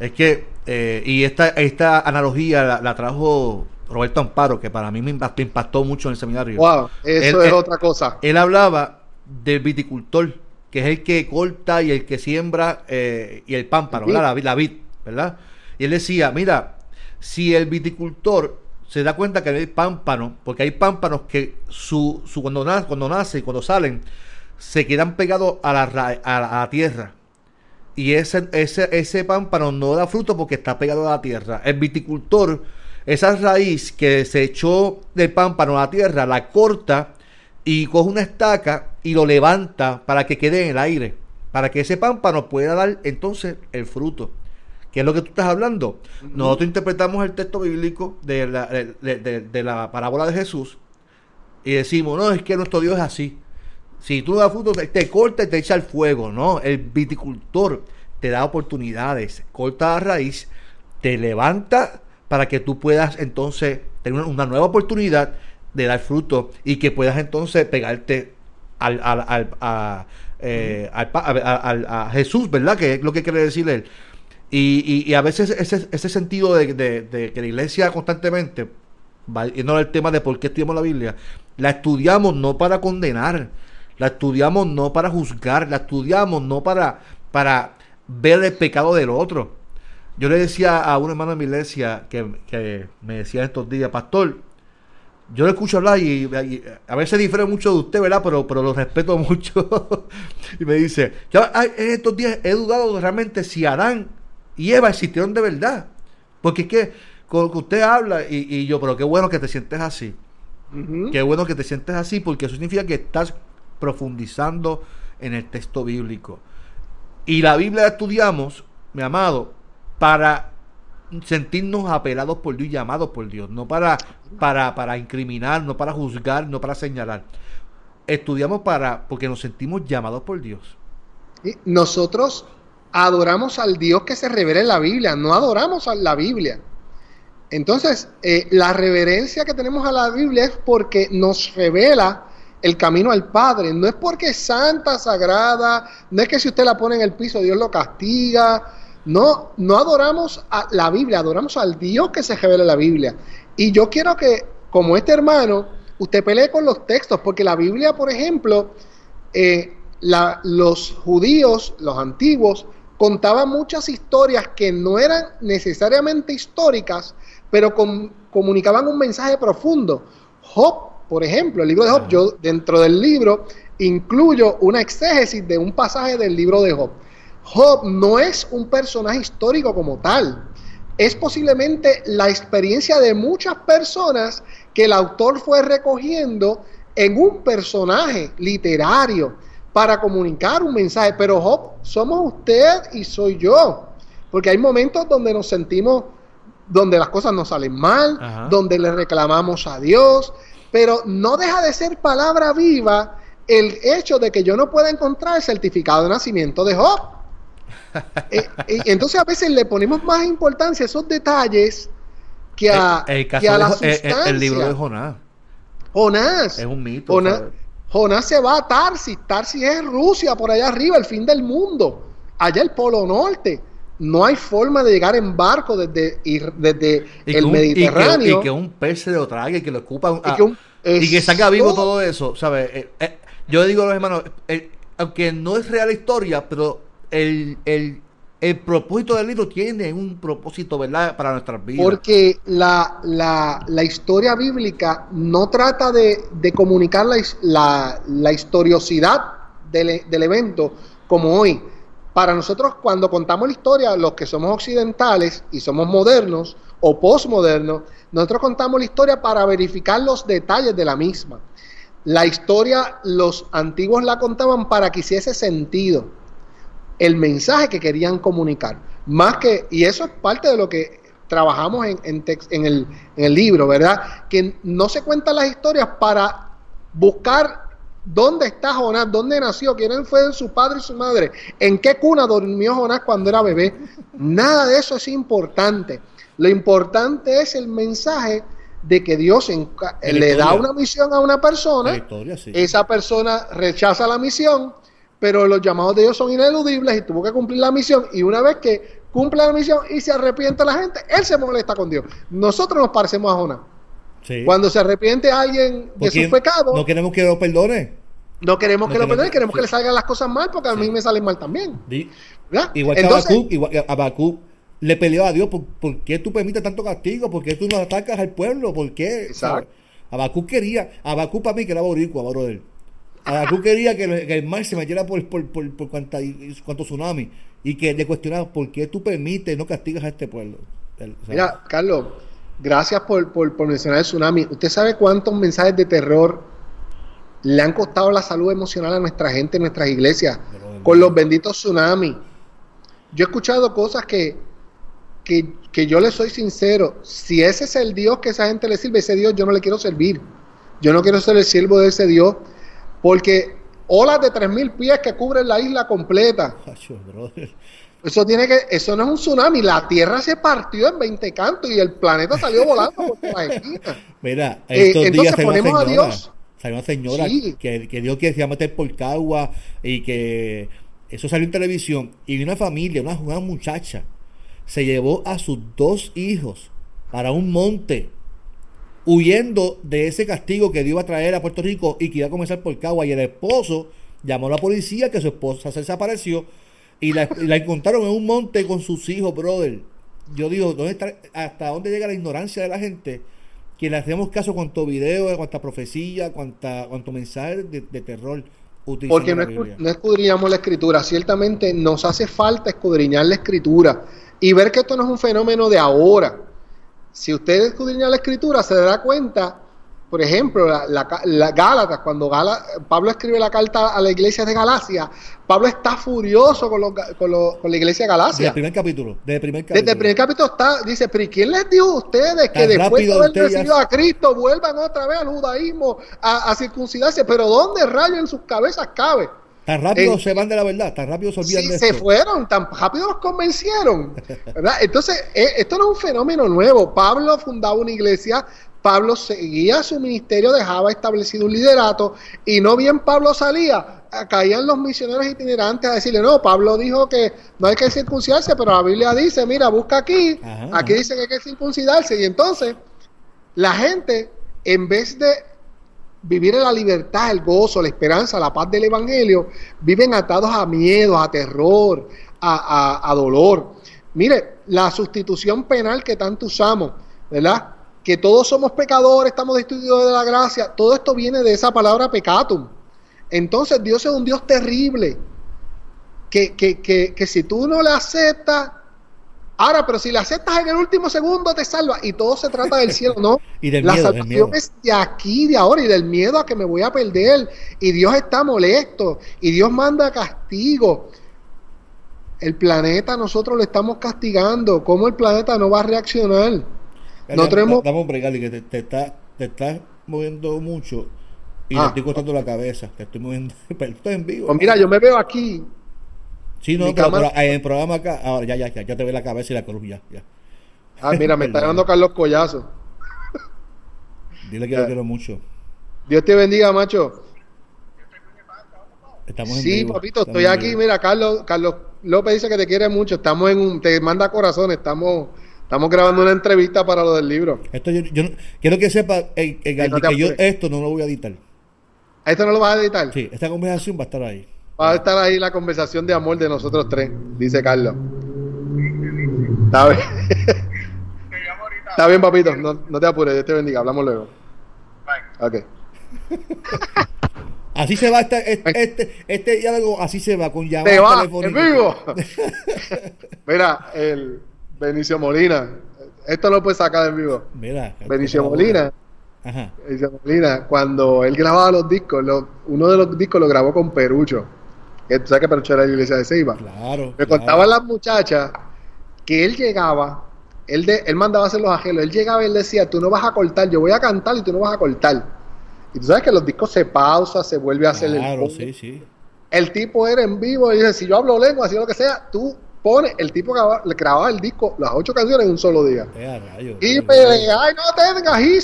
es que, eh, y esta, esta analogía la, trajo Roberto Amparo, que para mí me impactó, mucho en el seminario. Wow, eso es otra cosa. Él hablaba del viticultor, que es el que corta y el que siembra eh, y el pámpano, La, la vid, ¿verdad? Y él decía, mira, si el viticultor se da cuenta que hay pámpano, porque hay pámpanos que su, su cuando, nace, cuando nace y cuando salen, se quedan pegados a la, a la tierra y ese, ese, ese pámpano no da fruto porque está pegado a la tierra. El viticultor, esa raíz que se echó del pámpano a la tierra, la corta y coge una estaca y lo levanta para que quede en el aire, para que ese pámpano pueda dar entonces el fruto. ¿Qué es lo que tú estás hablando? Nosotros interpretamos el texto bíblico de la, de la parábola de Jesús y decimos, no, es que nuestro Dios es así. Si tú das fruto, te, corta y te echa el fuego, ¿no? El viticultor te da oportunidades, corta la raíz, te levanta para que tú puedas entonces tener una, nueva oportunidad de dar fruto y que puedas entonces pegarte al, al, a, eh, Jesús, ¿verdad? Que es lo que quiere decir él. Y, y, a veces ese, ese sentido de, que la iglesia constantemente no el tema de por qué estudiamos la Biblia, la estudiamos no para condenar, la estudiamos no para juzgar, la estudiamos no para, para ver el pecado del otro. Yo le decía a un hermano de mi iglesia que, que me decía estos días, pastor, yo le escucho hablar y, a veces difiere mucho de usted, ¿verdad? Pero, pero lo respeto mucho. y me dice, ya en estos días he dudado realmente si Adán y Eva existieron de verdad. Porque es que con que usted habla y, yo, pero qué bueno que te sientes así. Qué bueno que te sientes así porque eso significa que estás profundizando en el texto bíblico. Y la Biblia estudiamos, mi amado, para sentirnos apelados por Dios y llamados por Dios, no para, para, para incriminar, no para juzgar, no para señalar. Estudiamos para, porque nos sentimos llamados por Dios. Nosotros adoramos al Dios que se revela en la Biblia, no adoramos a la Biblia. Entonces, eh, la reverencia que tenemos a la Biblia es porque nos revela el camino al Padre. No es porque es santa, sagrada, no es que si usted la pone en el piso Dios lo castiga, no, no adoramos a la Biblia, adoramos al Dios que se revela en la Biblia. Y yo quiero que, como este hermano, usted pelee con los textos, porque la Biblia, por ejemplo, eh, los judíos, los antiguos, contaban muchas historias que no eran necesariamente históricas, pero comunicaban un mensaje profundo. Job, por ejemplo, el libro de Job, yo dentro del libro incluyo una exégesis de un pasaje del libro de Job. Job no es un personaje histórico como tal. Es posiblemente la experiencia de muchas personas que el autor fue recogiendo en un personaje literario para comunicar un mensaje. Pero Job, somos usted y soy yo. Porque hay momentos donde nos sentimos, donde las cosas nos salen mal, donde le reclamamos a Dios. Pero no deja de ser palabra viva el hecho de que yo no pueda encontrar el certificado de nacimiento de Job. Eh, eh, entonces a veces le ponemos más importancia a esos detalles que a, el, la sustancia. El, libro de Jonás. Jonás. Es un mito. Jonás, se va a Tarsis. Tarsis es Rusia, por allá arriba, el fin del mundo. Allá el Polo Norte. No hay forma de llegar en barco desde, desde el Mediterráneo. Y que, un pez se lo trague, que lo ocupa. y, que, saca vivo todo eso. ¿sabes? Eh, yo digo a los hermanos, aunque no es real historia, pero el, el, el propósito del libro tiene un propósito, ¿verdad?, para nuestras vidas. Porque la, la, la historia bíblica no trata de, de comunicar la, la, la historiosidad del, del, evento como hoy. Para nosotros, cuando contamos la historia, los que somos occidentales y somos modernos o postmodernos, nosotros contamos la historia para verificar los detalles de la misma. La historia, los antiguos la contaban para que hiciese sentido el mensaje que querían comunicar. Más que, y eso es parte de lo que trabajamos en, en, en, el, en el libro, ¿verdad? Que no se cuentan las historias para buscar dónde está Jonás, dónde nació, quién fue su padre y su madre, en qué cuna durmió Jonás cuando era bebé. Nada de eso es importante. Lo importante es el mensaje de que Dios le da una misión a una persona, esa persona rechaza la misión, pero los llamados de Dios son ineludibles y tuvo que cumplir la misión. Y una vez que cumple la misión y se arrepiente la gente, él se molesta con Dios. Nosotros nos parecemos a Jonás. Cuando se arrepiente alguien de sus pecados. No queremos que lo perdone. No queremos que lo perdone, queremos que le salgan las cosas mal porque a mí me salen mal también. Igual que igual que le peleó a Dios, ¿por, qué tú permites tanto castigo? ¿Por qué tú no atacas al pueblo? ¿Por qué? Exacto. Abacú quería, Abacú para mí que era boricua, él. Abacú quería que, el mar se metiera por, por, por, por cuanto, tsunami y que le cuestionaba por qué tú permites no castigas a este pueblo. Mira, Carlos, gracias por, por, mencionar el tsunami. ¿Usted sabe cuántos mensajes de terror le han costado la salud emocional a nuestra gente en nuestras iglesias con los benditos tsunamis? Yo he escuchado cosas que, que, que yo le soy sincero, si ese es el Dios que esa gente le sirve, ese Dios yo no le quiero servir. Yo no quiero ser el siervo de ese Dios porque olas de 3.000 pies que cubren la isla completa. Eso tiene que, eso no es un tsunami, la Tierra se partió en 20 cantos y el planeta salió volando por la Mira, eh, estos días ponemos a Dios. Salió una señora que, que Dios quiere meter por cagua y que eso salió en televisión y una familia, una, una muchacha, se llevó a sus dos hijos para un monte huyendo de ese castigo que Dios iba a traer a Puerto Rico y que iba a comenzar por Cagua. Y el esposo llamó a la policía que su esposa se desapareció y la, y la encontraron en un monte con sus hijos, brother. Yo digo, ¿dónde está, ¿hasta dónde llega la ignorancia de la gente? Que le hacemos caso cuanto video, cuanta profecía, cuanta, cuanto mensaje de, de terror. Porque no, no escudriñamos la escritura. Ciertamente nos hace falta escudriñar la escritura y ver que esto no es un fenómeno de ahora. Si usted escudriña la escritura, se dará cuenta, por ejemplo, la, la, la Gálatas, cuando Gala- Pablo escribe la carta a la iglesia de Galacia, Pablo está furioso con, los con, los- con la iglesia de Desde Galacia. el primer capítulo. Desde el primer capítulo. Desde el primer capítulo está, dice, pero ¿y quién les dijo a ustedes que después de haber ya- recibido a Cristo vuelvan otra vez al judaísmo a, a circuncidarse? Pero ¿dónde rayo en sus cabezas cabe? Tan rápido Eh, se van de la verdad, tan rápido se olvidan Sí, de se esto. fueron, tan rápido los convencieron. ¿verdad? Entonces, eh, esto no es un fenómeno nuevo. Pablo fundaba una iglesia, Pablo seguía su ministerio, dejaba establecido un liderato, y no bien Pablo salía, caían los misioneros itinerantes a decirle, no, Pablo dijo que no hay que circuncidarse, pero la Biblia dice, mira, busca aquí, Ajá, aquí dice que hay que circuncidarse, y entonces la gente, en vez de vivir en la libertad, el gozo, la esperanza, la paz del Evangelio, viven atados a miedo, a terror, a, a- a dolor. Mire, la sustitución penal que tanto usamos, ¿verdad? Que todos somos pecadores, estamos destituidos de la gracia, todo esto viene de esa palabra pecatum. Entonces Dios es un Dios terrible, que, que, que, que si tú no le aceptas, ahora, pero si le aceptas en el último segundo te salva, y todo se trata del cielo, ¿no? Y del la miedo, del salvación miedo. es de aquí, de ahora, y del miedo a que me voy a perder. Y Dios está molesto, y Dios manda castigo. El planeta nosotros lo estamos castigando. ¿Cómo el planeta no va a reaccionar? Nosotros hemos- Dame un break, que te, te está, te estás moviendo mucho y Ah. te estoy cortando la cabeza. Te estoy moviendo. Pero esto es en vivo. Pues mira, yo me veo aquí. sí, no, pero, en el programa acá. Ahora ya, ya, ya, ya te ve la cabeza y la cruz, ya, ya. Ah, mira, me está dando Carlos Collazo. Dile que lo quiero mucho. Dios te bendiga, macho. Estamos en Sí, vivo. papito, estamos estoy aquí. vivo. Mira, Carlos, Carlos López dice que te quiere mucho. Estamos en un, te manda corazones. Estamos, estamos grabando una entrevista para lo del libro. Esto yo, yo no- quiero que sepa, eh, eh, Galdi, no te que yo esto no lo voy a editar. ¿Esto no lo vas a editar? Sí, esta conversación va a estar ahí. Va a estar ahí la conversación de amor de nosotros tres, dice Carlos. Está bien. Está bien, papito. No, no te apures. Dios te bendiga. Hablamos luego. Ok. Así se va este, este, este, este diálogo, así se va, con Te llamadas va, en telefónicas. vivo. Mira, el Benicio Molina. Esto lo puedes sacar en vivo. Mira. Benicio Molina. Ajá. Benicio Molina, cuando él grababa los discos, lo- uno de los discos lo grabó con Perucho. Que tú sabes que Perucho era la iglesia de Ceiba. Claro. Me claro. contaban las muchachas que él llegaba, él, de, él mandaba a hacer los ajelos, él llegaba y él decía, tú no vas a cortar, yo voy a cantar y tú no vas a cortar. Y tú sabes que los discos se pausa, se vuelve a hacer el Claro, sí, sí. El tipo era en vivo y dice, si yo hablo lengua, si lo que sea, tú pones, el tipo grababa, le grababa el disco, las ocho canciones en un solo día. Eh, rayos, Y eh, pelea, ay, no tengas. Y-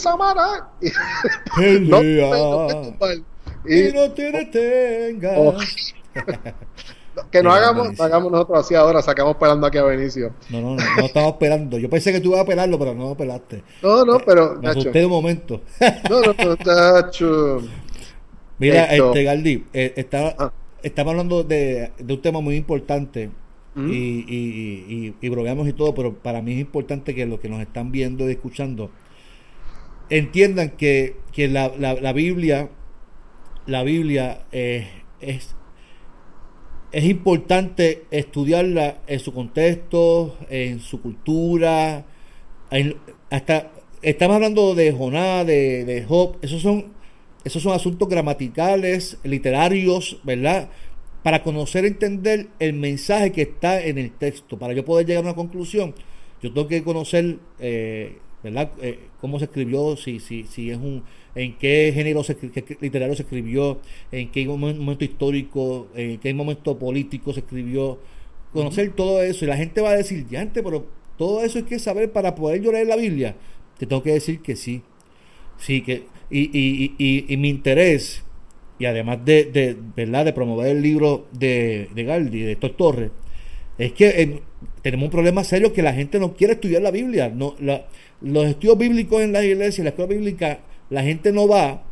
no, pelea, no y Y no te detengas. Oh. que no hagamos, hagamos nosotros así ahora, sacamos pelando aquí a Benicio. No, no, no, no estamos esperando. Yo pensé que tú ibas a pelarlo, pero no pelaste. No, no, pero, Me Nacho. asusté de un momento. No, no, no, Nacho. Mira, Esto. este Galdi, eh, está- Ah. estamos hablando de, de un tema muy importante Y, y, y, y bromeamos y todo, pero para mí es importante que los que nos están viendo y escuchando entiendan que, que la, la, Biblia, la Biblia eh, es, es importante estudiarla en su contexto, en su cultura, hasta estamos hablando de Jonás, de, de Job, esos son, esos son asuntos gramaticales, literarios, ¿verdad? Para conocer, entender el mensaje que está en el texto, para yo poder llegar a una conclusión, yo tengo que conocer, eh, ¿verdad? Eh, cómo se escribió, si, si, si es un, en qué género se qué literario se escribió, en qué momen- momento histórico, en qué momento político se escribió, conocer todo eso. Y la gente va a decir, ya antes, pero todo eso hay que saber para poder llorar en la Biblia. Te tengo que decir que sí. Sí, que, y, y, y, y- y mi interés, y además de, ¿verdad? de promover el libro de, de Galdi, de Héctor Torres, es que en- tenemos un problema serio que la gente no quiere estudiar la Biblia. No, los estudios bíblicos en la iglesia, en la escuela bíblica, la gente no va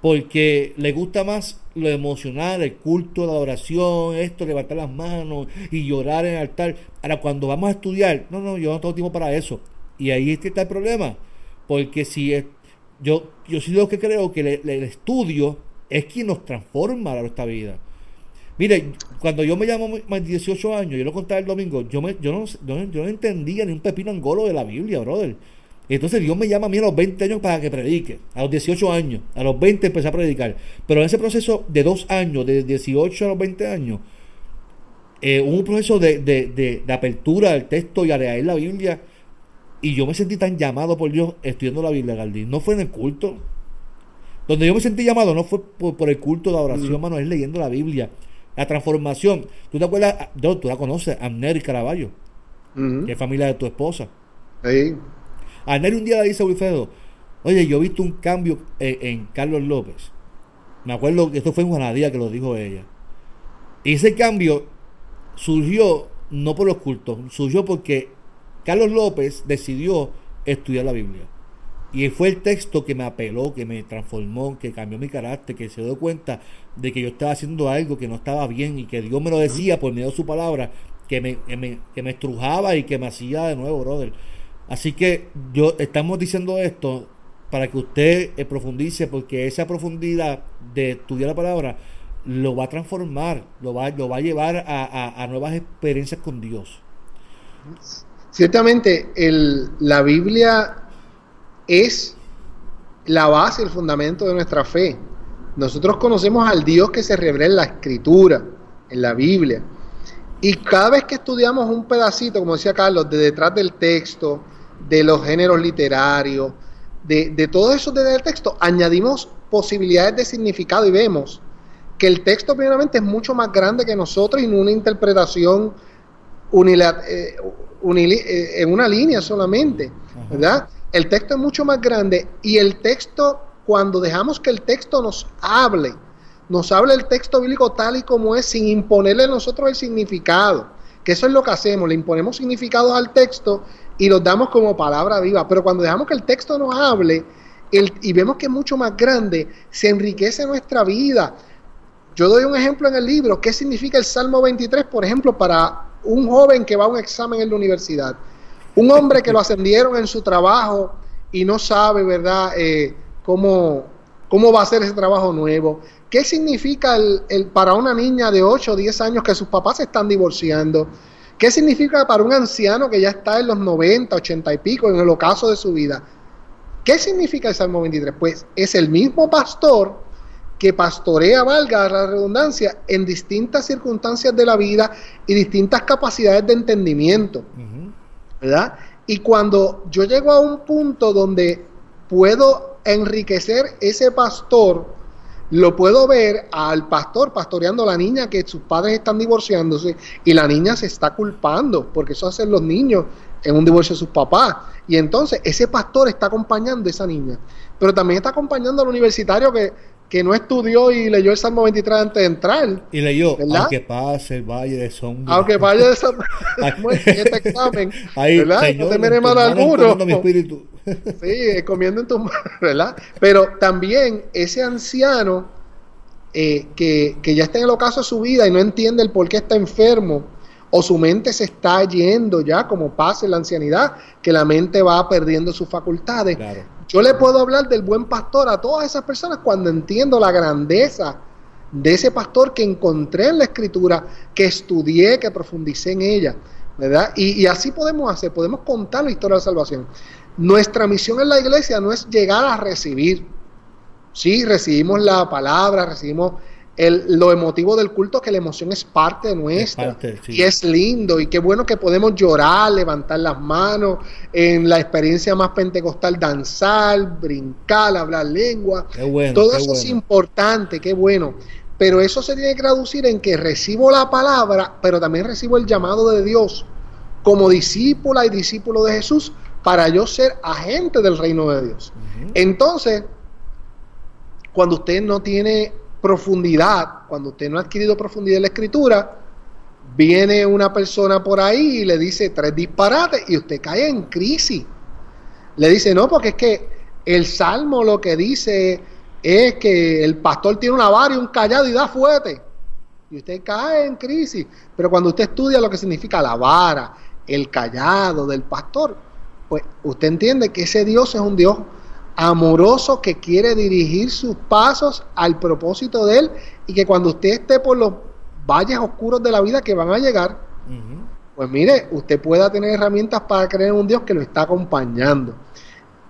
porque le gusta más lo emocional, el culto, la oración, esto, levantar las manos y llorar en el altar. Ahora, cuando vamos a estudiar, no, no, yo no tengo tiempo para eso. Y ahí es que está el problema. Porque si yo, yo sí lo que creo que el, estudio es quien nos transforma a nuestra vida. Mire, cuando yo me llamo más 18 años, yo lo contaba el domingo, yo, me, yo, no, yo, no entendía ni un pepino angolo de la Biblia, brother. Entonces Dios me llama a mí a los 20 años para que predique. A los 18 años. A los 20 empecé a predicar. Pero en ese proceso de dos años, de 18 a los 20 años, eh, hubo un proceso de, de, de, apertura del texto y a leer la Biblia. Y yo me sentí tan llamado por Dios estudiando la Biblia, Galdín. No fue en el culto. Donde yo me sentí llamado no fue por, el culto de adoración, hermano, es leyendo la Biblia. La transformación. ¿Tú te acuerdas? Yo, tú la conoces, Amner Caraballo, que es familia de tu esposa. Sí. Amner un día le dice a Wilfredo, oye, yo he visto un cambio en, Carlos López. Me acuerdo que esto fue en Juanadía que lo dijo ella. Y ese cambio surgió no por los cultos, surgió porque Carlos López decidió estudiar la Biblia. Y fue el texto que me apeló, que me transformó, que cambió mi carácter, que se dio cuenta de que yo estaba haciendo algo que no estaba bien y que Dios me lo decía por medio de su palabra, que me, que me, estrujaba y que me hacía de nuevo, brother. Así que yo estamos diciendo esto para que usted eh, profundice, porque esa profundidad de estudiar la palabra lo va a transformar, lo va, lo va a llevar a, a nuevas experiencias con Dios. Ciertamente, el, la Biblia es la base, el fundamento de nuestra fe. Nosotros conocemos al Dios que se revela en la Escritura, en la Biblia. Y cada vez que estudiamos un pedacito, como decía Carlos, de detrás del texto, de los géneros literarios, de, de todo eso desde el texto, añadimos posibilidades de significado y vemos que el texto primeramente es mucho más grande que nosotros y no una interpretación unilateral. Eh, eh, en una línea solamente, ¿verdad? El texto es mucho más grande y el texto, cuando dejamos que el texto nos hable, nos hable el texto bíblico tal y como es, sin imponerle a nosotros el significado, que eso es lo que hacemos, le imponemos significados al texto y los damos como palabra viva, pero cuando dejamos que el texto nos hable y vemos que es mucho más grande, se enriquece nuestra vida. Yo doy un ejemplo en el libro, ¿qué significa el Salmo 23, por ejemplo, para un joven que va a un examen en la universidad, un hombre que lo ascendieron en su trabajo y no sabe, ¿verdad?, eh, cómo, cómo va a ser ese trabajo nuevo. ¿Qué significa el, para una niña de 8 o 10 años que sus papás se están divorciando? ¿Qué significa para un anciano que ya está en los 90, 80 y pico, en el ocaso de su vida? ¿Qué significa el Salmo 23? Pues es el mismo pastor que pastorea, valga la redundancia, en distintas circunstancias de la vida y distintas capacidades de entendimiento. ¿Verdad? Y cuando yo llego a un punto donde puedo enriquecer ese pastor, lo puedo ver al pastor pastoreando a la niña que sus padres están divorciándose y la niña se está culpando, porque eso hacen los niños en un divorcio de sus papás. Y entonces ese pastor está acompañando a esa niña, pero también está acompañando al universitario que que no estudió y leyó el Salmo 23 antes de entrar. Y leyó, aunque pase el valle de sombra. Aunque vaya de sombra. este examen, Ahí, ¿verdad? no te me mal alguno. Mi espíritu. sí, comiendo en tu ¿verdad? Pero también ese anciano eh, que, que ya está en el ocaso de su vida y no entiende el por qué está enfermo, o su mente se está yendo ya, como pasa en la ancianidad, que la mente va perdiendo sus facultades. Claro yo le puedo hablar del buen pastor a todas esas personas cuando entiendo la grandeza de ese pastor que encontré en la escritura, que estudié, que profundicé en ella, ¿verdad? Y, así podemos hacer, podemos contar la historia de la salvación. Nuestra misión en la iglesia no es llegar a recibir. Sí, recibimos la palabra, recibimos lo emotivo del culto, que la emoción es parte de nuestra. Y es lindo y qué bueno que podemos llorar, levantar las manos, en la experiencia más pentecostal, danzar, brincar, hablar lengua. Todo eso es importante, qué bueno. Pero eso se tiene que traducir en que recibo la palabra, pero también recibo el llamado de Dios como discípula y discípulo de Jesús para yo ser agente del reino de Dios. Entonces, cuando usted no tiene profundidad, cuando usted no ha adquirido profundidad en la escritura, viene una persona por ahí y le dice tres disparates y usted cae en crisis. Le dice, no, porque es que el salmo lo que dice es que el pastor tiene una vara y un callado y da fuerte. Y usted cae en crisis. Pero cuando usted estudia lo que significa la vara, el callado del pastor, pues usted entiende que ese Dios es un Dios amoroso que quiere dirigir sus pasos al propósito de Él y que cuando usted esté por los valles oscuros de la vida que van a llegar, pues mire, usted pueda tener herramientas para creer en un Dios que lo está acompañando.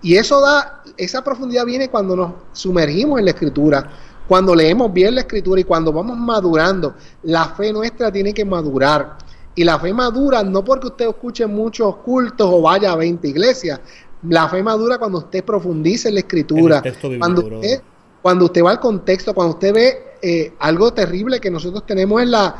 Y eso da, esa profundidad viene cuando nos sumergimos en la escritura, cuando leemos bien la escritura y cuando vamos madurando. La fe nuestra tiene que madurar. Y la fe madura no porque usted escuche muchos cultos o vaya a 20 iglesias, la fe madura cuando usted profundice en la escritura, cuando, usted, cuando usted va al contexto, cuando usted ve eh, algo terrible que nosotros tenemos en la,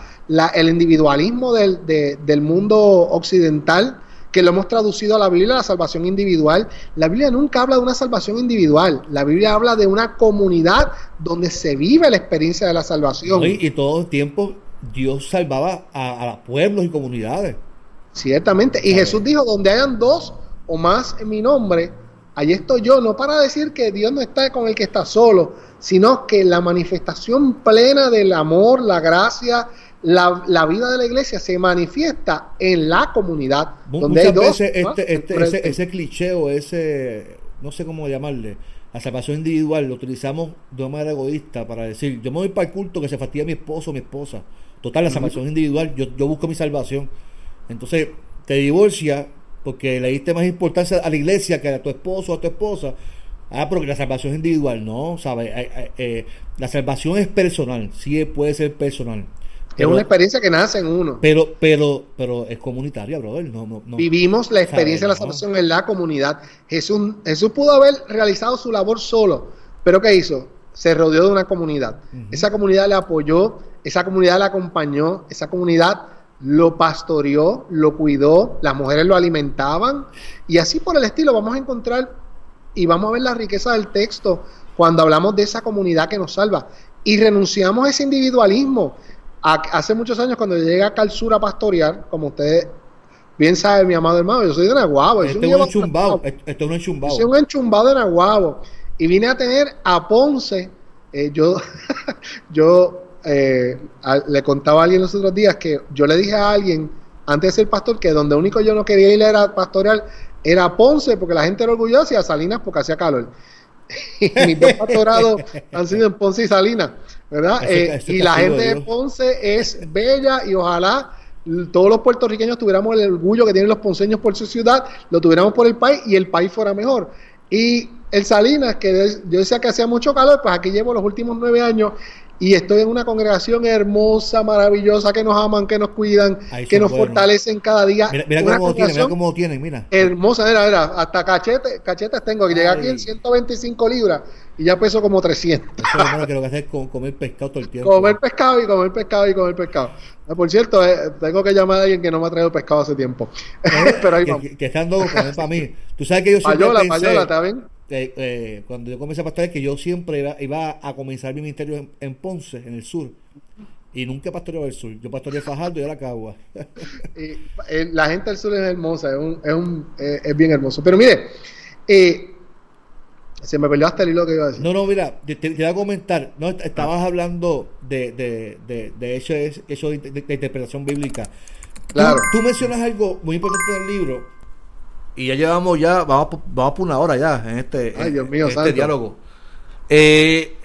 el individualismo del, del mundo occidental, que lo hemos traducido a la Biblia, la salvación individual. La Biblia nunca habla de una salvación individual, la Biblia habla de una comunidad donde se vive la experiencia de la salvación. y, todo el tiempo Dios salvaba a, a pueblos y comunidades. Ciertamente, y Jesús dijo, donde hayan dos o más en mi nombre, allí estoy yo, no para decir que Dios no está con el que está solo, sino que la manifestación plena del amor, la gracia, la, vida de la iglesia se manifiesta en la comunidad. donde hay dos, este, este, ese, ese cliché o ese, no sé cómo llamarle, la salvación individual lo utilizamos de una manera egoísta para decir, yo me voy para el culto que se fastidia mi esposo o mi esposa. Total, la salvación individual, yo, yo busco mi salvación. Entonces, te divorcia porque le diste más importancia a la iglesia que a tu esposo o a tu esposa. Ah, porque la salvación es individual, no, ¿sabes? Eh, eh, la salvación es personal, sí puede ser personal. es una experiencia que nace en uno. Pero, pero, pero es comunitaria, brother. No, Vivimos la experiencia de la salvación en la comunidad. Jesús, Jesús pudo haber realizado su labor solo, pero ¿qué hizo? Se rodeó de una comunidad. Esa comunidad le apoyó, esa comunidad le acompañó, esa comunidad lo pastoreó, lo cuidó, las mujeres lo alimentaban y así por el estilo vamos a encontrar y vamos a ver la riqueza del texto cuando hablamos de esa comunidad que nos salva y renunciamos a ese individualismo. hace muchos años cuando llegué a Calzura a pastorear, como ustedes bien saben, mi amado hermano, yo soy de Naguabo. Este es un enchumbado, este es un enchumbado. Soy un enchumbado de Naguabo y vine a tener a Ponce, eh, yo, yo eh, le contaba a alguien los otros días que yo le dije a alguien antes de ser pastor que donde único yo no quería ir era pastoreal era Ponce porque la gente era orgullosa y a Salinas porque hacía calor. y mis dos pastorados han sido en Ponce y Salinas, ¿verdad? Eh, y la gente de Ponce es bella y ojalá todos los puertorriqueños tuviéramos el orgullo que tienen los ponceños por su ciudad, lo tuviéramos por el país y el país fuera mejor. Y el Salinas, que yo decía que hacía mucho calor, pues aquí llevo los últimos nueve años y estoy en una congregación hermosa, maravillosa, que nos aman, que nos cuidan, que nos fortalecen cada día. Mira, cómo tienen, mira cómo tienen, mira. Hermosa, mira, mira, hasta cachete, cachetes tengo, que llegué aquí en 125 libras y ya peso como 300. Eso es lo que lo que hacer es comer pescado todo el tiempo. Comer pescado y comer pescado y comer pescado. Ah, por cierto, eh, tengo que llamar a alguien que no me ha traído pescado hace tiempo. Pero ahí vamos. Que, que, estando para mí. Tú sabes que yo siempre payola, pensé, payola, ¿está bien? Eh, eh, cuando yo comencé a pastorear, que yo siempre iba, a comenzar mi ministerio en, Ponce, en el sur. Y nunca pastoreaba el sur. Yo pastoreé Fajardo y era Cagua. Eh, la gente del sur es hermosa, es, un, es, un, es bien hermoso. Pero mire, se me perdió hasta el hilo que iba a decir. No, no, mira, te, te, voy a comentar. No, estabas hablando de, de, de, de eso, eso de, interpretación bíblica. Claro. tú mencionas algo muy importante en el libro y ya llevamos ya, vamos, vamos por una hora ya en este, este diálogo. Eh,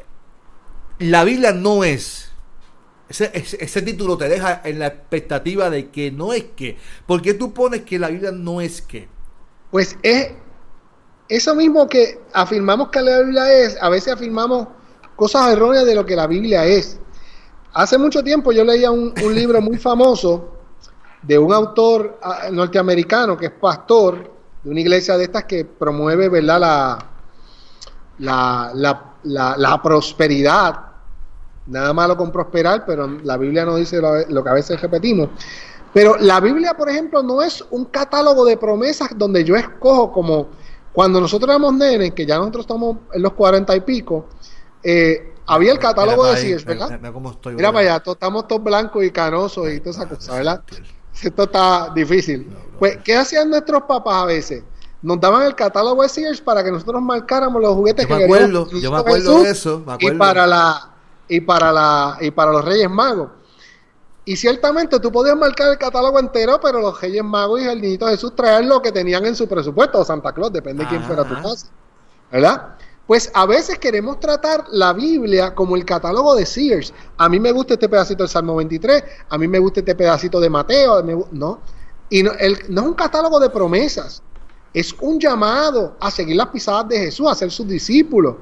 la Biblia no es. Ese, ese, título te deja en la expectativa de que no es que. ¿Por qué tú pones que la Biblia no es que? Pues es eso mismo que afirmamos que la Biblia es, a veces afirmamos cosas erróneas de lo que la Biblia es. Hace mucho tiempo yo leía un, un libro muy famoso de un autor ah, norteamericano que es pastor de una iglesia de estas que promueve, ¿verdad? La, la, la, prosperidad. Nada malo con prosperar, pero la Biblia no dice lo, que a veces repetimos. Pero la Biblia, por ejemplo, no es un catálogo de promesas donde yo escojo como cuando nosotros éramos nenes, que ya nosotros estamos en los cuarenta y pico, eh, había el catálogo Mira de Sears, ¿verdad? mira cómo estoy, Mira brother. para allá, to- estamos todos blancos y canosos y toda esa cosa, ¿verdad? Esto está difícil. Pues, ¿qué hacían nuestros papás a veces? Nos daban el catálogo de Sears para que nosotros marcáramos los juguetes Yo me que queríamos acuerdo, yo me acuerdo Jesús de eso, me y para la y para la y para los Reyes Magos. Y ciertamente tú podías marcar el catálogo entero, pero los Reyes Magos y el Niñito Jesús traían lo que tenían en su presupuesto, o Santa Claus, depende de quién fuera tu Ajá. casa. ¿Verdad? Pues a veces queremos tratar la Biblia como el catálogo de Sears. A mí me gusta este pedacito del Salmo 23, a mí me gusta este pedacito de Mateo, no. Y no es un catálogo de promesas, es un llamado a seguir las pisadas de Jesús, a ser sus discípulos.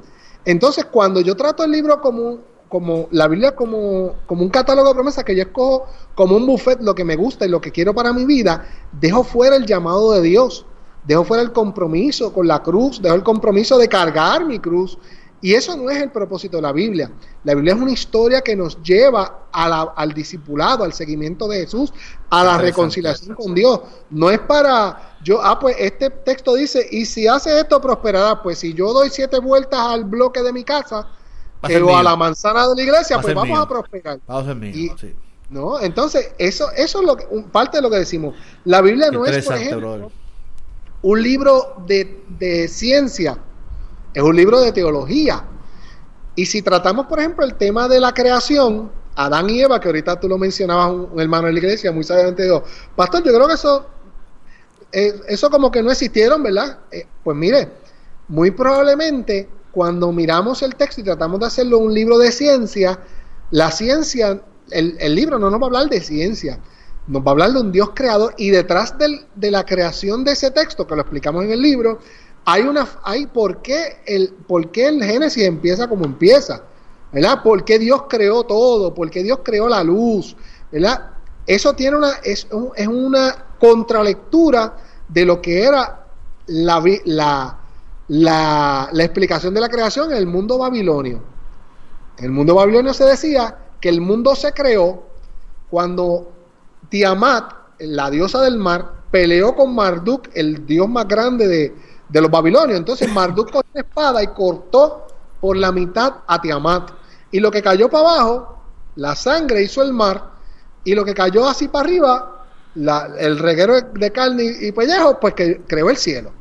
Entonces, cuando yo trato el libro como, como la Biblia como, como un catálogo de promesas que yo escojo como un buffet lo que me gusta y lo que quiero para mi vida, dejo fuera el llamado de Dios, dejo fuera el compromiso con la cruz, dejo el compromiso de cargar mi cruz. Y eso no es el propósito de la Biblia. La Biblia es una historia que nos lleva a la- al discipulado, al seguimiento de Jesús, a la reconciliación con Dios. No es para yo, ah, pues este texto dice, y si haces esto prosperará. Pues si yo doy siete vueltas al bloque de mi casa eh, o mío. a la manzana de la iglesia, Va pues vamos mío. a prosperar. Vamos a ser mío, Y- sí. ¿No? Entonces, eso, eso es lo que, parte de lo que decimos. La Biblia no es, por ejemplo. Un libro de, de ciencia, es un libro de teología. Y si tratamos, por ejemplo, el tema de la creación, Adán y Eva, que ahorita tú lo mencionabas, un, hermano de la iglesia, muy sabiamente dijo, Pastor, yo creo que eso, eh, eso como que no existieron, ¿verdad? Eh, pues mire, muy probablemente cuando miramos el texto y tratamos de hacerlo un libro de ciencia, la ciencia, el, el libro no nos va a hablar de ciencia, nos va a hablar de un Dios creador y detrás del- de la creación de ese texto, que lo explicamos en el libro, hay una, hay por qué el, por qué el Génesis empieza como empieza, ¿verdad? ¿Por qué Dios creó todo? ¿Por qué Dios creó la luz? ¿Verdad? Eso tiene una, es, es una contralectura de lo que era la, la, la, la explicación de la creación en el mundo babilonio. En el mundo babilonio se decía que el mundo se creó cuando Tiamat, la diosa del mar, peleó con Marduk, el dios más grande de, de los babilonios. Entonces Marduk con una espada y cortó por la mitad a Tiamat. Y lo que cayó para abajo, la sangre hizo el mar, y lo que cayó así para arriba, el reguero de carne y, y pellejo, pues que creó el cielo.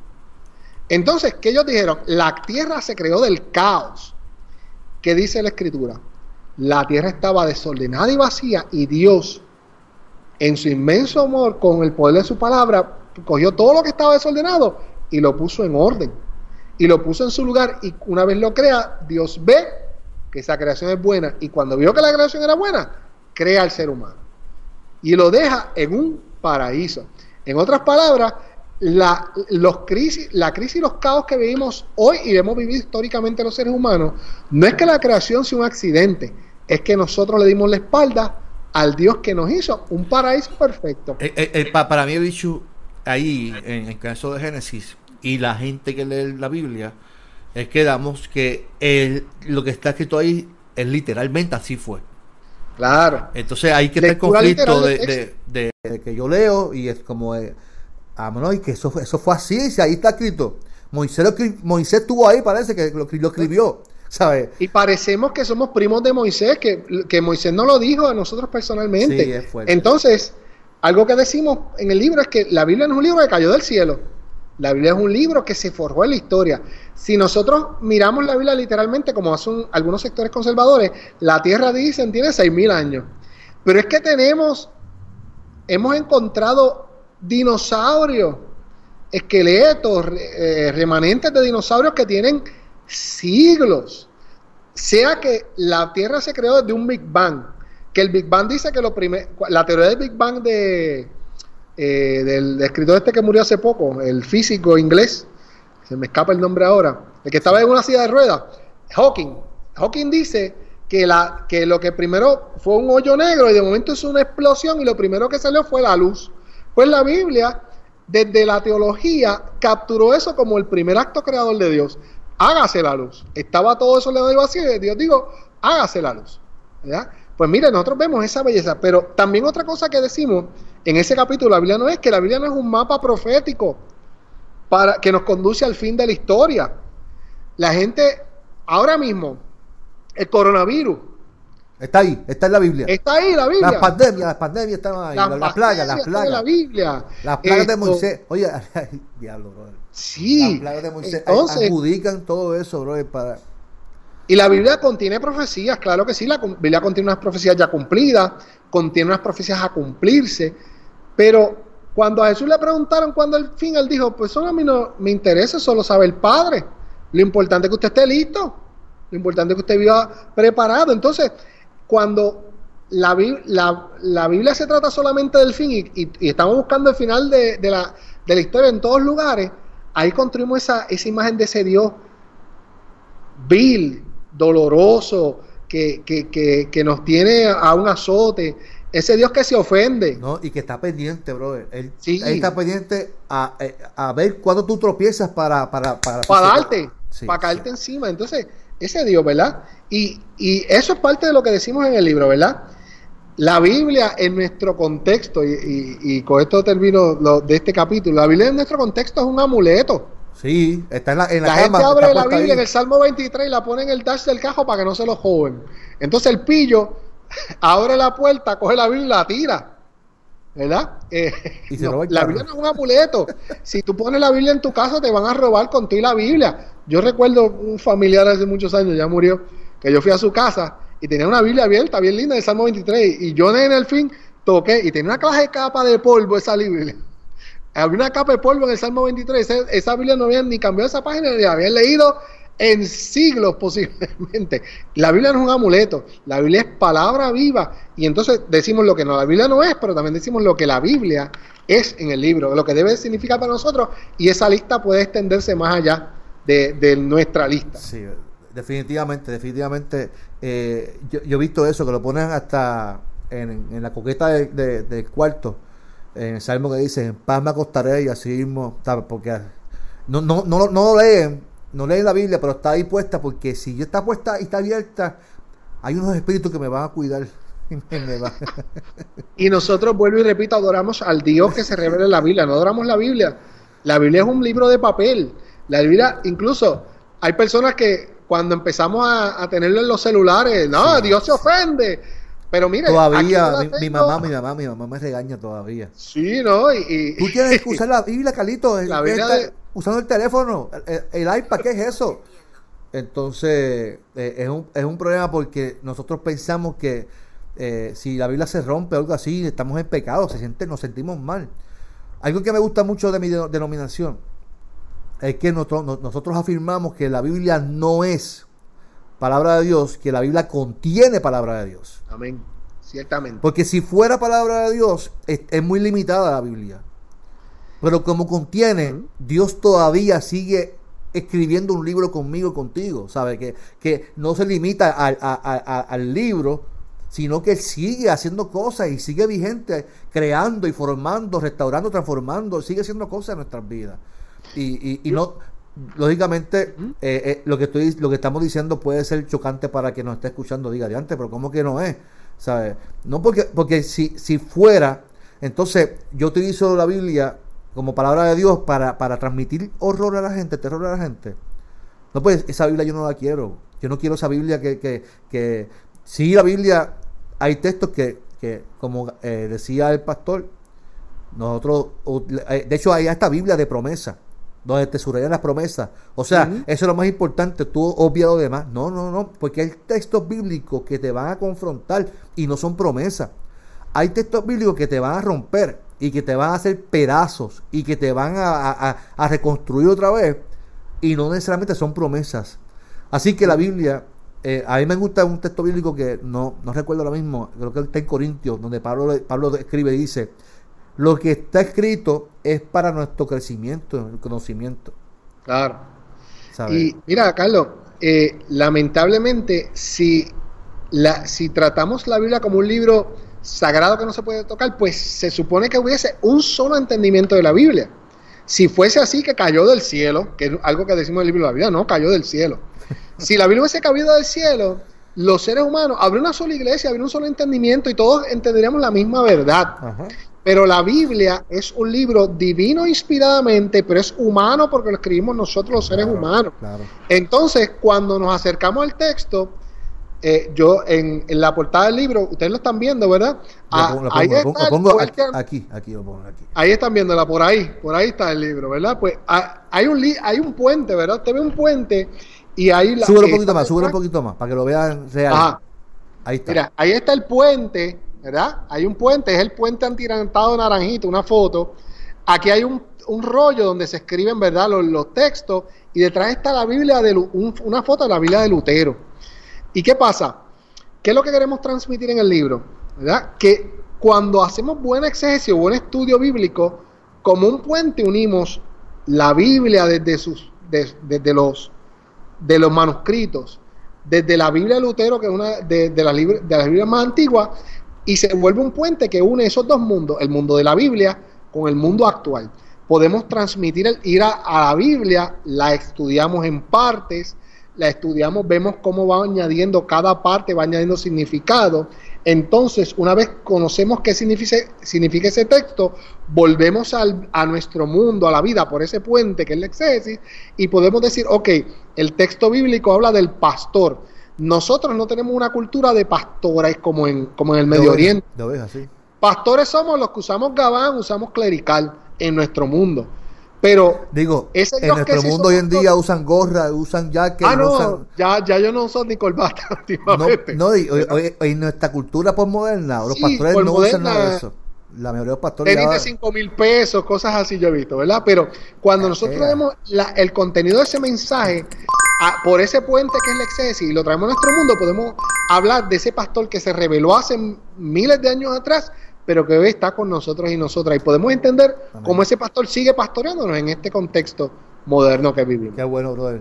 Entonces, ¿qué ellos dijeron? La tierra se creó del caos. ¿Qué dice la escritura? La tierra estaba desordenada y vacía y Dios, en su inmenso amor, con el poder de su palabra, cogió todo lo que estaba desordenado y lo puso en orden. Y lo puso en su lugar y una vez lo crea, Dios ve que esa creación es buena y cuando vio que la creación era buena, crea al ser humano. Y lo deja en un paraíso. En otras palabras, la, los crisis, la crisis y los caos que vivimos hoy y hemos vivido históricamente los seres humanos, no es que la creación sea un accidente, es que nosotros le dimos la espalda al Dios que nos hizo un paraíso perfecto. Eh, eh, eh, pa- para mí, bicho, ahí, en el caso de Génesis, y la gente que lee la Biblia, es que damos que el- lo que está escrito ahí es literalmente así fue. Claro. Entonces hay que Lectura conflicto de, del de- de- de que yo leo y es como, eh, ah, y que eso, fue- eso fue así, si ahí está escrito. Moisés, lo Moisés estuvo ahí, parece que lo, lo escribió, ¿sabes? Y parecemos que somos primos de Moisés, que, que Moisés no lo dijo a nosotros personalmente. Sí, es fuerte. Entonces, algo que decimos en el libro es que la Biblia no es un libro que cayó del cielo. La Biblia es un libro que se forjó en la historia. Si nosotros miramos la Biblia literalmente, como hacen algunos sectores conservadores, la Tierra dicen tiene 6.000 años. Pero es que tenemos, hemos encontrado dinosaurios, esqueletos, eh, remanentes de dinosaurios que tienen siglos. Sea que la Tierra se creó desde un Big Bang, que el Big Bang dice que lo primer, la teoría del Big Bang de, eh, del escritor este que murió hace poco, el físico inglés, se me escapa el nombre ahora, el que estaba en una silla de ruedas, Hawking. Hawking dice que, la, que lo que primero fue un hoyo negro y de momento es una explosión y lo primero que salió fue la luz. Pues la Biblia, desde la teología, capturó eso como el primer acto creador de Dios. Hágase la luz. Estaba todo eso le doy vacío y Dios dijo, hágase la luz. ¿verdad? Pues mire, nosotros vemos esa belleza, pero también otra cosa que decimos en ese capítulo, la Biblia no es que la Biblia no es un mapa profético para que nos conduce al fin de la historia. La gente ahora mismo El coronavirus. Está ahí, está en la Biblia. Está ahí la Biblia. Las pandemias, las pandemias están ahí. Las, Las plagas, las plagas. la Biblia. Las plagas de Moisés. Oye, diablo. Sí. De Moisés Entonces, adjudican todo eso, bro, para... Y la Biblia contiene profecías, claro que sí, la Biblia contiene unas profecías ya cumplidas, contiene unas profecías a cumplirse, pero cuando a Jesús le preguntaron cuándo el fin, él dijo, pues eso a mí no me interesa, solo sabe el Padre. Lo importante es que usted esté listo, lo importante es que usted viva preparado. Entonces, cuando la, la- la Biblia se trata solamente del fin y, y- y estamos buscando el final de, de la, de la historia en todos lugares, ahí construimos esa, esa imagen de ese Dios vil, doloroso, que, que, que, que nos tiene a un azote, ese Dios que se ofende. ¿no? Y que está pendiente, bro. Él, Sí. él está pendiente a, eh, a ver cuándo tú tropiezas para... Para, para, para darte, Sí, para caerte sí. encima. Entonces, ese Dios, ¿verdad? Y, y eso es parte de lo que decimos en el libro, ¿verdad? La Biblia en nuestro contexto, y, y- y con esto termino lo- de este capítulo, la Biblia en nuestro contexto es un amuleto. Sí, está en la, en la, La cama. gente abre la Biblia ahí. en el Salmo 23 y la pone en el dash del cajo para que no se lo joven. Entonces el pillo abre la puerta, coge la Biblia y la tira. ¿Verdad? Eh, Y se no, roba el la. Biblia no es un amuleto. Si tú pones la Biblia en tu casa, te van a robar con ti la Biblia. Yo recuerdo un familiar hace muchos años, ya murió, que yo fui a su casa y tenía una Biblia abierta, bien linda, del Salmo 23. Y yo en el fin toqué y tenía una clase de capa de polvo esa Biblia. Había una capa de polvo en el Salmo 23. Esa, Biblia no habían ni cambiado esa página ni la habían leído en siglos posiblemente. La Biblia no es un amuleto, la Biblia es palabra viva. Y entonces decimos lo que no, la Biblia no es, pero también decimos lo que la Biblia es en el libro, lo que debe significar para nosotros. Y esa lista puede extenderse más allá de, de nuestra lista. Sí, definitivamente, definitivamente. Eh, yo, yo he visto eso, que lo ponen hasta en, en la coqueta de- de- del cuarto, en el salmo que dice, en paz me acostaré y así mismo. Porque no, no, no, no lo leen, no leen la Biblia, pero está ahí puesta, porque si yo está puesta y está abierta, hay unos espíritus que me van a cuidar. Y nosotros, vuelvo y repito, adoramos al Dios que se revela en la Biblia, no adoramos la Biblia. La Biblia es un libro de papel. La Biblia, incluso, hay personas que cuando empezamos a, a tenerlo en los celulares, no, Sí. Dios se ofende. Pero mire, todavía, mi, mamá, mi mamá, mi mamá me regaña todavía. Sí, ¿no? Y, y- Tú tienes que usar la Biblia, Calito. La ¿qué Biblia de- Usando el teléfono, el, el iPad, ¿qué es eso? Entonces, eh, es, un, es un problema porque nosotros pensamos que eh, si la Biblia se rompe o algo así, estamos en pecado, se siente, nos sentimos mal. Algo que me gusta mucho de mi de- denominación es que nosotros, no- nosotros afirmamos que la Biblia no es palabra de Dios, que la Biblia contiene palabra de Dios. Amén. Ciertamente. Porque si fuera palabra de Dios, es, es muy limitada la Biblia. Pero como contiene. Dios todavía sigue escribiendo un libro conmigo, contigo. ¿Sabe? Que, que no se limita al, a- a- a- al libro, sino que sigue haciendo cosas y sigue vigente, creando y formando, restaurando, transformando, sigue haciendo cosas en nuestras vidas. Y, y, y no, lógicamente, Ujú. eh, eh, lo que estoy, lo que estamos diciendo puede ser chocante para quien nos esté escuchando, diga de antes, pero ¿cómo que no es? ¿Sabes? No porque, porque si, si fuera, entonces yo utilizo la Biblia como palabra de Dios para, para transmitir horror a la gente, terror a la gente. No, pues esa Biblia yo no la quiero. Yo no quiero esa Biblia que, que, que sí, la Biblia, hay textos que, que como eh, decía el pastor, nosotros, de hecho hay esta Biblia de promesa, donde te subrayan las promesas. O sea, eso es lo más importante, tú obvia lo demás. No, no, no, porque hay textos bíblicos que te van a confrontar y no son promesas. Hay textos bíblicos que te van a romper y que te van a hacer pedazos y que te van a- a reconstruir otra vez y no necesariamente son promesas. Así que la Biblia, eh, a mí me gusta un texto bíblico que no, no recuerdo ahora mismo, creo que está en Corintios, donde Pablo, Pablo escribe y dice, lo que está escrito es para nuestro crecimiento, el conocimiento. Claro. ¿sabes? Y mira, Carlos, eh, lamentablemente, si, la, si tratamos la Biblia como un libro sagrado que no se puede tocar, pues se supone que hubiese un solo entendimiento de la Biblia. Si fuese así, que cayó del cielo, que es algo que decimos en el libro de la Biblia, no, cayó del cielo. Si la Biblia hubiese caído del cielo, los seres humanos, habría una sola iglesia, habría un solo entendimiento y todos entenderíamos la misma verdad. Ajá. Pero la Biblia es un libro divino inspiradamente, pero es humano porque lo escribimos nosotros los seres Claro, humanos. Claro. Entonces, cuando nos acercamos al texto, eh, yo en, en, la portada del libro, ustedes lo están viendo, ¿verdad? ahí está pongo aquí, aquí, aquí, lo pongo aquí. Ahí están viéndola, por ahí, por ahí está el libro, ¿verdad? Pues hay un hay un puente, ¿verdad? Usted ve un puente y ahí la... Sube un poquito más, sube un poquito más, para que lo vean real. Ahí está. Mira, ahí está el puente, ¿verdad? Hay un puente, es el puente antirantado naranjito, una foto. Aquí hay un, un rollo donde se escriben, ¿verdad? Los, los textos y detrás está la Biblia de una foto de la Biblia de Lutero. ¿Y qué pasa? ¿Qué es lo que queremos transmitir en el libro? ¿Verdad? Que cuando hacemos buen exegesis buen estudio bíblico, como un puente unimos la Biblia desde sus desde los de los manuscritos, desde la Biblia de Lutero, que es una de, de, las de las Biblias más antiguas, y se vuelve un puente que une esos dos mundos, el mundo de la Biblia con el mundo actual podemos transmitir, el, ir a, la Biblia, la estudiamos en partes, la estudiamos, vemos cómo va añadiendo cada parte, va añadiendo significado. Entonces, una vez conocemos qué significa, ese texto, volvemos a nuestro mundo, a la vida, por ese puente que es la exégesis, y podemos decir, ok, el texto bíblico habla del pastor. Nosotros no tenemos una cultura de pastores como en, como en el Medio Oriente. Pastores somos los que usamos gabán, usamos clerical en nuestro mundo. Pero digo, en nuestro mundo hoy en día usan gorra, usan jacket. Ah, no, ya, ya yo no uso ni corbata últimamente. No, y, hoy, en nuestra cultura postmoderna, los pastores no usan nada de eso. La mayoría de los pastores. Tenis de 5 mil pesos, cosas así yo he visto, ¿verdad? Pero cuando nosotros vemos el contenido de ese mensaje por ese puente que es la excesis y lo traemos a nuestro mundo, podemos hablar de ese pastor que se reveló hace miles de años atrás pero que hoy está con nosotros y nosotras. Y podemos entender cómo ese pastor sigue pastoreándonos en este contexto moderno que vivimos. Qué bueno, brother.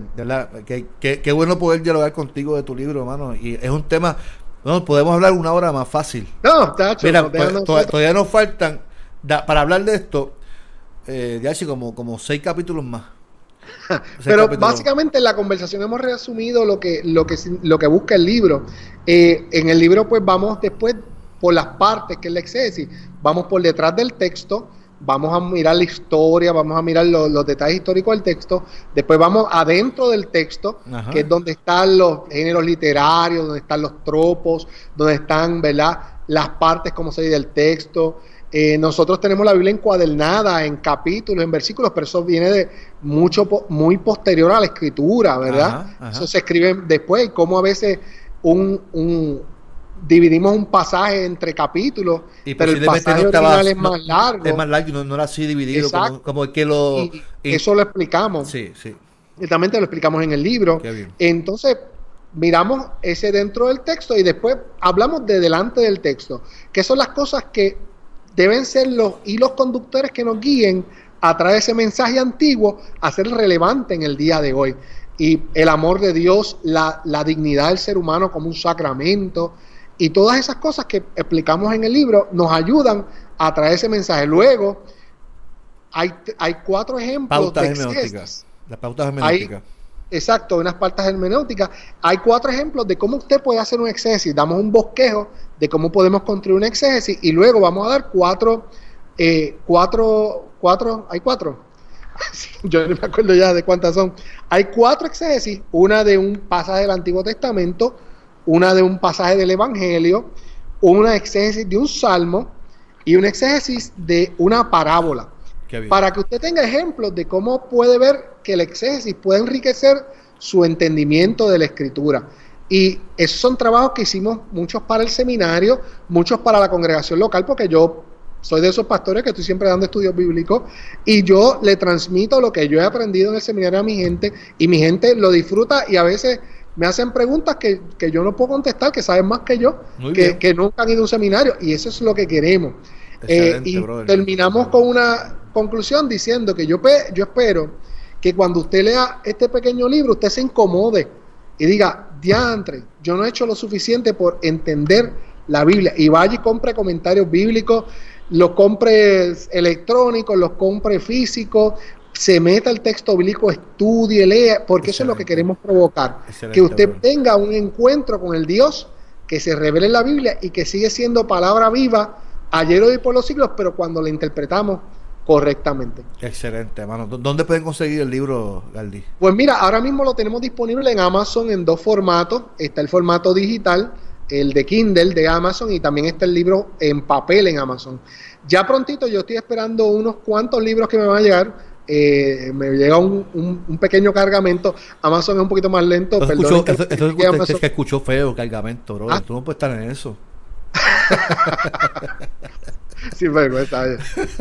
qué, qué, bueno poder dialogar contigo de tu libro, hermano. Y es un tema, no, podemos hablar una hora más fácil. No, tacho, Mira, pues, todavía, nos faltan, para hablar de esto, eh, ya así como, como seis capítulos más. Pero básicamente en la conversación hemos resumido lo que, lo que, lo que busca el libro. Eh, en el libro, pues vamos después por las partes que es la exégesis, vamos por detrás del texto, vamos a mirar la historia, vamos a mirar los, detalles históricos del texto, después vamos adentro del texto, que es donde están los géneros literarios, donde están los tropos, donde están, ¿verdad? Las partes, como se dice, del texto. Eh, nosotros tenemos la Biblia encuadernada en capítulos, en versículos, pero eso viene de mucho, muy posterior a la escritura, ¿verdad? Eso se escribe después, y como a veces un, un dividimos un pasaje entre capítulos, pero el pasaje original es más largo. Es más largo, no, era así dividido como, que lo... eso lo explicamos. Sí, sí. Y también te lo explicamos en el libro. Entonces, miramos ese dentro del texto y después hablamos de delante del texto, que son las cosas que deben ser los hilos conductores que nos guíen a través de ese mensaje antiguo a ser relevante en el día de hoy. Y el amor de Dios, la, la dignidad del ser humano como un sacramento, y todas esas cosas que explicamos en el libro nos ayudan a traer ese mensaje. Luego, hay, hay cuatro ejemplos pautas de hermenéuticas. Las pautas hermenéuticas. exacto, unas pautas hermenéuticas. Hay cuatro ejemplos de cómo usted puede hacer un exégesis. Damos un bosquejo de cómo podemos construir un exégesis y luego vamos a dar cuatro, eh, cuatro, cuatro, hay cuatro. Yo no me acuerdo ya de cuántas son. Hay cuatro exégesis, una de un pasaje del Antiguo Testamento, una de un pasaje del Evangelio, una exégesis de un salmo y un exégesis de una parábola. Para que usted tenga ejemplos de cómo puede ver que el exégesis puede enriquecer su entendimiento de la escritura. Y esos son trabajos que hicimos muchos para el seminario, muchos para la congregación local, porque yo soy de esos pastores que estoy siempre dando estudios bíblicos y yo le transmito lo que yo he aprendido en el seminario a mi gente y mi gente lo disfruta y a veces me hacen preguntas que, yo no puedo contestar, que saben más que yo, que, nunca han ido a un seminario, y eso es lo que queremos. Eh, y terminamos con una conclusión diciendo que yo, yo espero que cuando usted lea este pequeño libro, usted se incomode y diga, diantre, yo no he hecho lo suficiente por entender la Biblia, y vaya y compre comentarios bíblicos, los compre electrónicos, los compre físicos, se meta el texto bíblico, estudie, lea, porque eso es lo que queremos provocar. que usted tenga un encuentro con el Dios que se revela en la Biblia y que sigue siendo palabra viva ayer, hoy y por los siglos, pero cuando la interpretamos correctamente. Excelente, hermano. ¿Dónde pueden conseguir el libro, Galdi? Pues mira, ahora mismo lo tenemos disponible en Amazon en dos formatos. Está el formato digital, el de Kindle de Amazon, y también está el libro en papel en Amazon. Ya prontito yo estoy esperando unos cuantos libros que me van a llegar. Eh, me llega un, un, pequeño cargamento. Amazon es un poquito más lento. Perdón, que, es que escuchó feo cargamento, bro. Ah. Tú no puedes estar en eso. Sin vergüenza.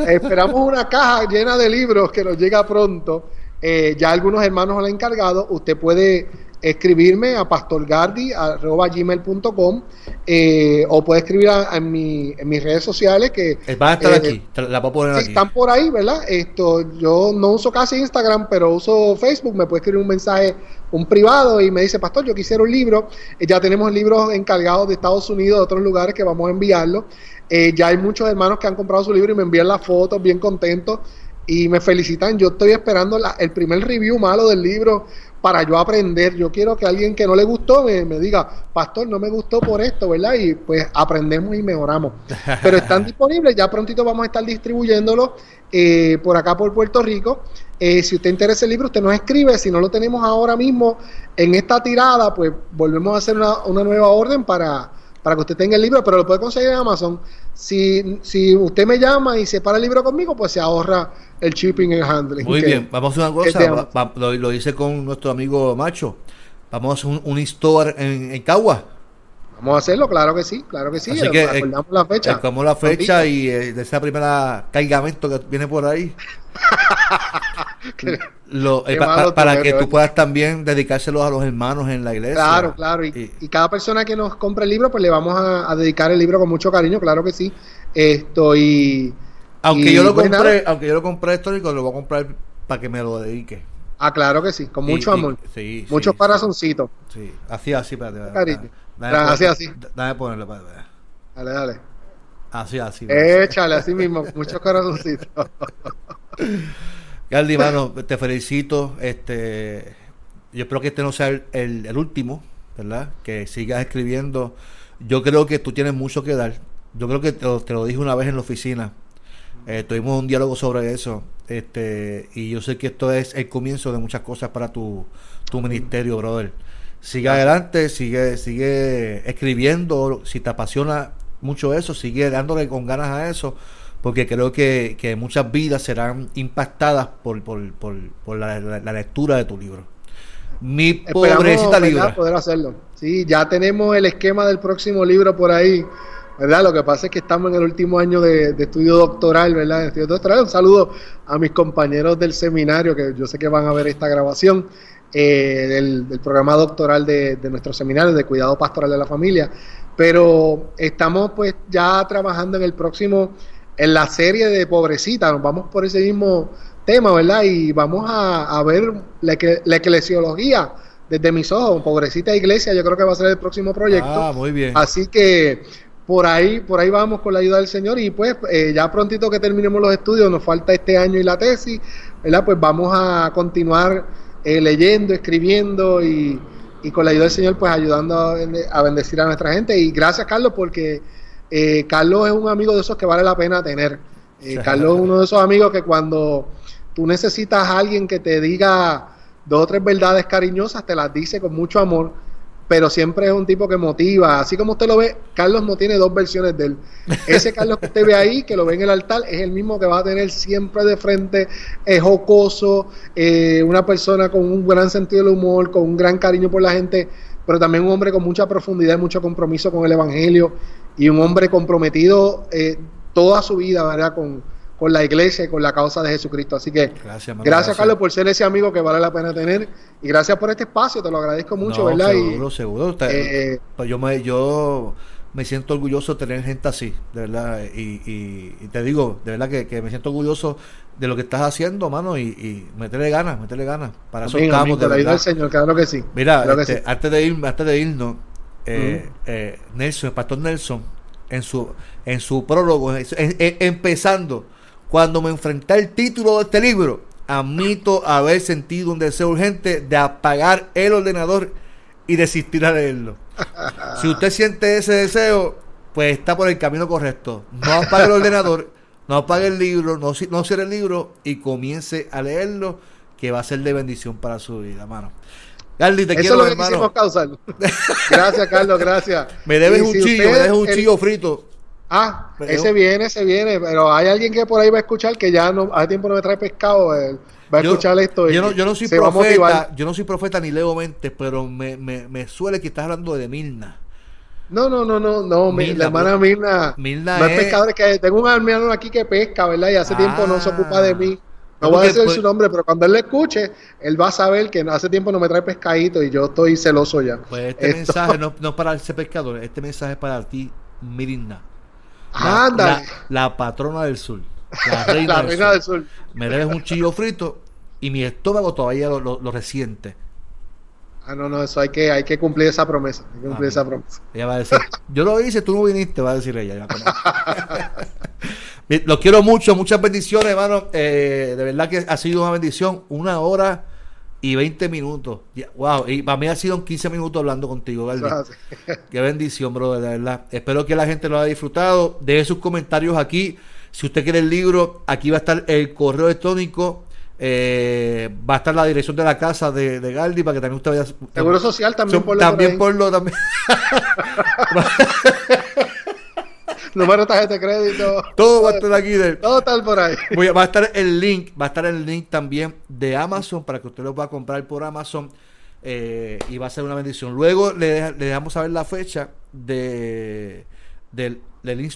Esperamos una caja llena de libros que nos llega pronto. Eh, ya algunos hermanos lo han encargado. Usted puede escribirme a pastorgardi.gmail.com eh, o puede escribir en, mi, en mis redes sociales que eh, van a estar aquí, la puedo poner aquí. están por ahí, ¿verdad? Esto, yo no uso casi Instagram, pero uso Facebook, me puede escribir un mensaje, un privado y me dice, pastor, yo quisiera un libro, ya tenemos libros encargados de Estados Unidos, de otros lugares que vamos a enviarlo eh, ya hay muchos hermanos que han comprado su libro y me envían las fotos bien contentos y me felicitan. Yo estoy esperando el primer review malo del libro para yo aprender. Yo quiero que alguien que no le gustó me, diga, pastor, no me gustó por esto, ¿verdad? Y pues aprendemos y mejoramos. Pero están disponibles, ya prontito vamos a estar distribuyéndolo eh, por acá por Puerto Rico. Eh, si usted interesa el libro, usted nos escribe. Si no lo tenemos ahora mismo en esta tirada, pues volvemos a hacer una, una nueva orden para para que usted tenga el libro, pero lo puede conseguir en Amazon. Si, si usted me llama y se para el libro conmigo, pues se ahorra el shipping el handling. Muy bien, vamos a hacer una cosa, lo, hice con nuestro amigo Macho. Vamos a hacer un, un store en, en Cagua. Vamos a hacerlo, claro que sí, claro que sí. Así que acordamos la fecha. Acordamos la fecha y eh, de esa primera cargamento que viene por ahí. lo, eh, para que tú puedas también dedicárselos a los hermanos en la iglesia. Claro, claro. Y, y, cada persona que nos compre el libro, pues le vamos a, dedicar el libro con mucho cariño, claro que sí. Esto y. Aunque yo lo pues compré, aunque yo lo compré histórico, lo voy a comprar para que me lo dedique. Ah, claro que sí, con mucho amor. Sí, Muchos corazoncitos. Sí, así, así, espérate. Cariño. así, así. Dame ponerlo para Dale, dale. Así, así. Échale, así mismo, muchos corazoncitos. Galdi, mano, te felicito. Este, yo espero que este no sea el, último, ¿verdad? Que sigas escribiendo. Yo creo que tú tienes mucho que dar. Yo creo que te lo, dije una vez en la oficina. Eh, tuvimos un diálogo sobre eso. Este, y yo sé que esto es el comienzo de muchas cosas para tu, tu ministerio, brother. Sigue adelante, sigue, sigue escribiendo. Si te apasiona mucho eso, sigue dándole con ganas a eso porque creo que, que muchas vidas serán impactadas por, por, por, por la, lectura de tu libro. Mi pobrecita libro. poder hacerlo. Sí, ya tenemos el esquema del próximo libro por ahí. ¿verdad? Lo que pasa es que estamos en el último año de, estudio doctoral, ¿verdad? estudio doctoral. Un saludo a mis compañeros del seminario, que yo sé que van a ver esta grabación, eh, del, del, programa doctoral de, de nuestro seminario de cuidado pastoral de la familia. Pero estamos pues ya trabajando en el próximo en la serie de Pobrecita, nos vamos por ese mismo tema, ¿verdad? Y vamos a, ver la, la, eclesiología desde mis ojos, Pobrecita Iglesia, yo creo que va a ser el próximo proyecto. Ah, muy bien. Así que por ahí, por ahí vamos con la ayuda del Señor y pues eh, ya prontito que terminemos los estudios, nos falta este año y la tesis, ¿verdad? Pues vamos a continuar eh, leyendo, escribiendo y, y, con la ayuda del Señor pues ayudando a, a bendecir a nuestra gente. Y gracias Carlos porque eh, Carlos es un amigo de esos que vale la pena tener. Eh, Carlos es uno de esos amigos que cuando tú necesitas a alguien que te diga dos o tres verdades cariñosas, te las dice con mucho amor, pero siempre es un tipo que motiva. Así como usted lo ve, Carlos no tiene dos versiones de él. Ese Carlos que usted ve ahí, que lo ve en el altar, es el mismo que va a tener siempre de frente, es jocoso, eh, una persona con un gran sentido del humor, con un gran cariño por la gente, pero también un hombre con mucha profundidad y mucho compromiso con el Evangelio y un hombre comprometido eh, toda su vida, ¿verdad? Con, con la iglesia y con la causa de Jesucristo. Así que gracias, Carlos, por ser ese amigo que vale la pena tener y gracias por este espacio, te lo agradezco mucho, ¿verdad? Seguro, seguro. Eh, pues yo me, yo me siento orgulloso de tener gente así, de verdad. Y, y, te digo, de verdad que, me siento orgulloso de lo que estás haciendo, mano, y, y meterle ganas, meterle ganas. Para eso estamos, de la Señor, claro que sí. Mira, este, antes de ir, antes de irnos, eh, eh, Nelson, el pastor Nelson, en su, en su prólogo, empezando, cuando me enfrenté al título de este libro, admito haber sentido un deseo urgente de apagar el ordenador y desistir a leerlo. si usted siente ese deseo, pues está por el camino correcto. No apague el ordenador, no apague el libro, no, no cierre el libro y comience a leerlo, que va a ser de bendición para su vida, hermano. Garly, te Eso quiero, es lo que hermano. quisimos causar. gracias, Carlos, gracias. Me debes Y un si chillo, usted- me debes un el- chillo frito. Ah, Me ese debo- viene, ese viene, pero hay alguien que por ahí va a escuchar que ya no, hace tiempo no me trae pescado, va a Yo- escuchar esto y yo no, yo no soy profeta, yo no soy profeta ni leo mentes, pero me, me, me suele que estás hablando de Milna. No, no, no, no, no, Milna, la hermana pero- Mirna, Milna no es es- pescador, es que tengo un hermano aquí que pesca, ¿verdad? Y hace tiempo no se ocupa de mí. No, voy a decir pues- su nombre, pero cuando él le escuche, él va a saber que hace tiempo no me trae pescadito y yo estoy celoso ya. Pues este Esto- mensaje no, no es para ese pescador, este mensaje es para ti, Mirna. La, Ándale, la- la patrona del sur. La reina, la del, reina sur. del sur. Me debes un chillo frito y mi estómago todavía lo, lo, lo resiente. Ah, no, no, eso hay que, hay que cumplir esa promesa. Hay que cumplir Ah, esa promesa. Ella va a decir, yo lo hice, tú no viniste, va a decir ella. Los quiero mucho, muchas bendiciones, hermano. Eh, de verdad que ha sido una bendición. Una hora y 20 minutos. Wow, y para mí ha sido 15 minutos hablando contigo, ¿verdad? así. Qué bendición, brother, de verdad. Espero que la gente lo haya disfrutado. Deje sus comentarios aquí. Si usted quiere el libro, aquí va a estar el correo electrónico. Eh, va a estar la dirección de la casa de, de Galdi para que también usted vaya. Seguro social también por también por lo también. Número de tarjeta de crédito. Todo va a estar aquí. de- Todo tal por ahí. Voy a- va a estar el link, va a estar el link también de Amazon para que usted lo pueda comprar por Amazon eh, y va a ser una bendición. Luego le, deja- le dejamos saber la fecha de del, del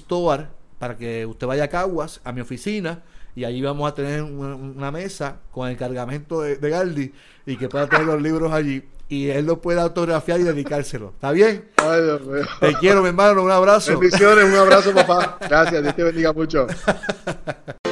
para que usted vaya a Caguas, a mi oficina, y allí vamos a tener una, una mesa con el cargamento de, de Galdi y que pueda tener los libros allí y él lo pueda autografiar y dedicárselo. ¿Está bien? Ay, Dios mío. Te quiero, mi hermano, un abrazo. Bendiciones, un abrazo, papá. Gracias, Dios te bendiga mucho.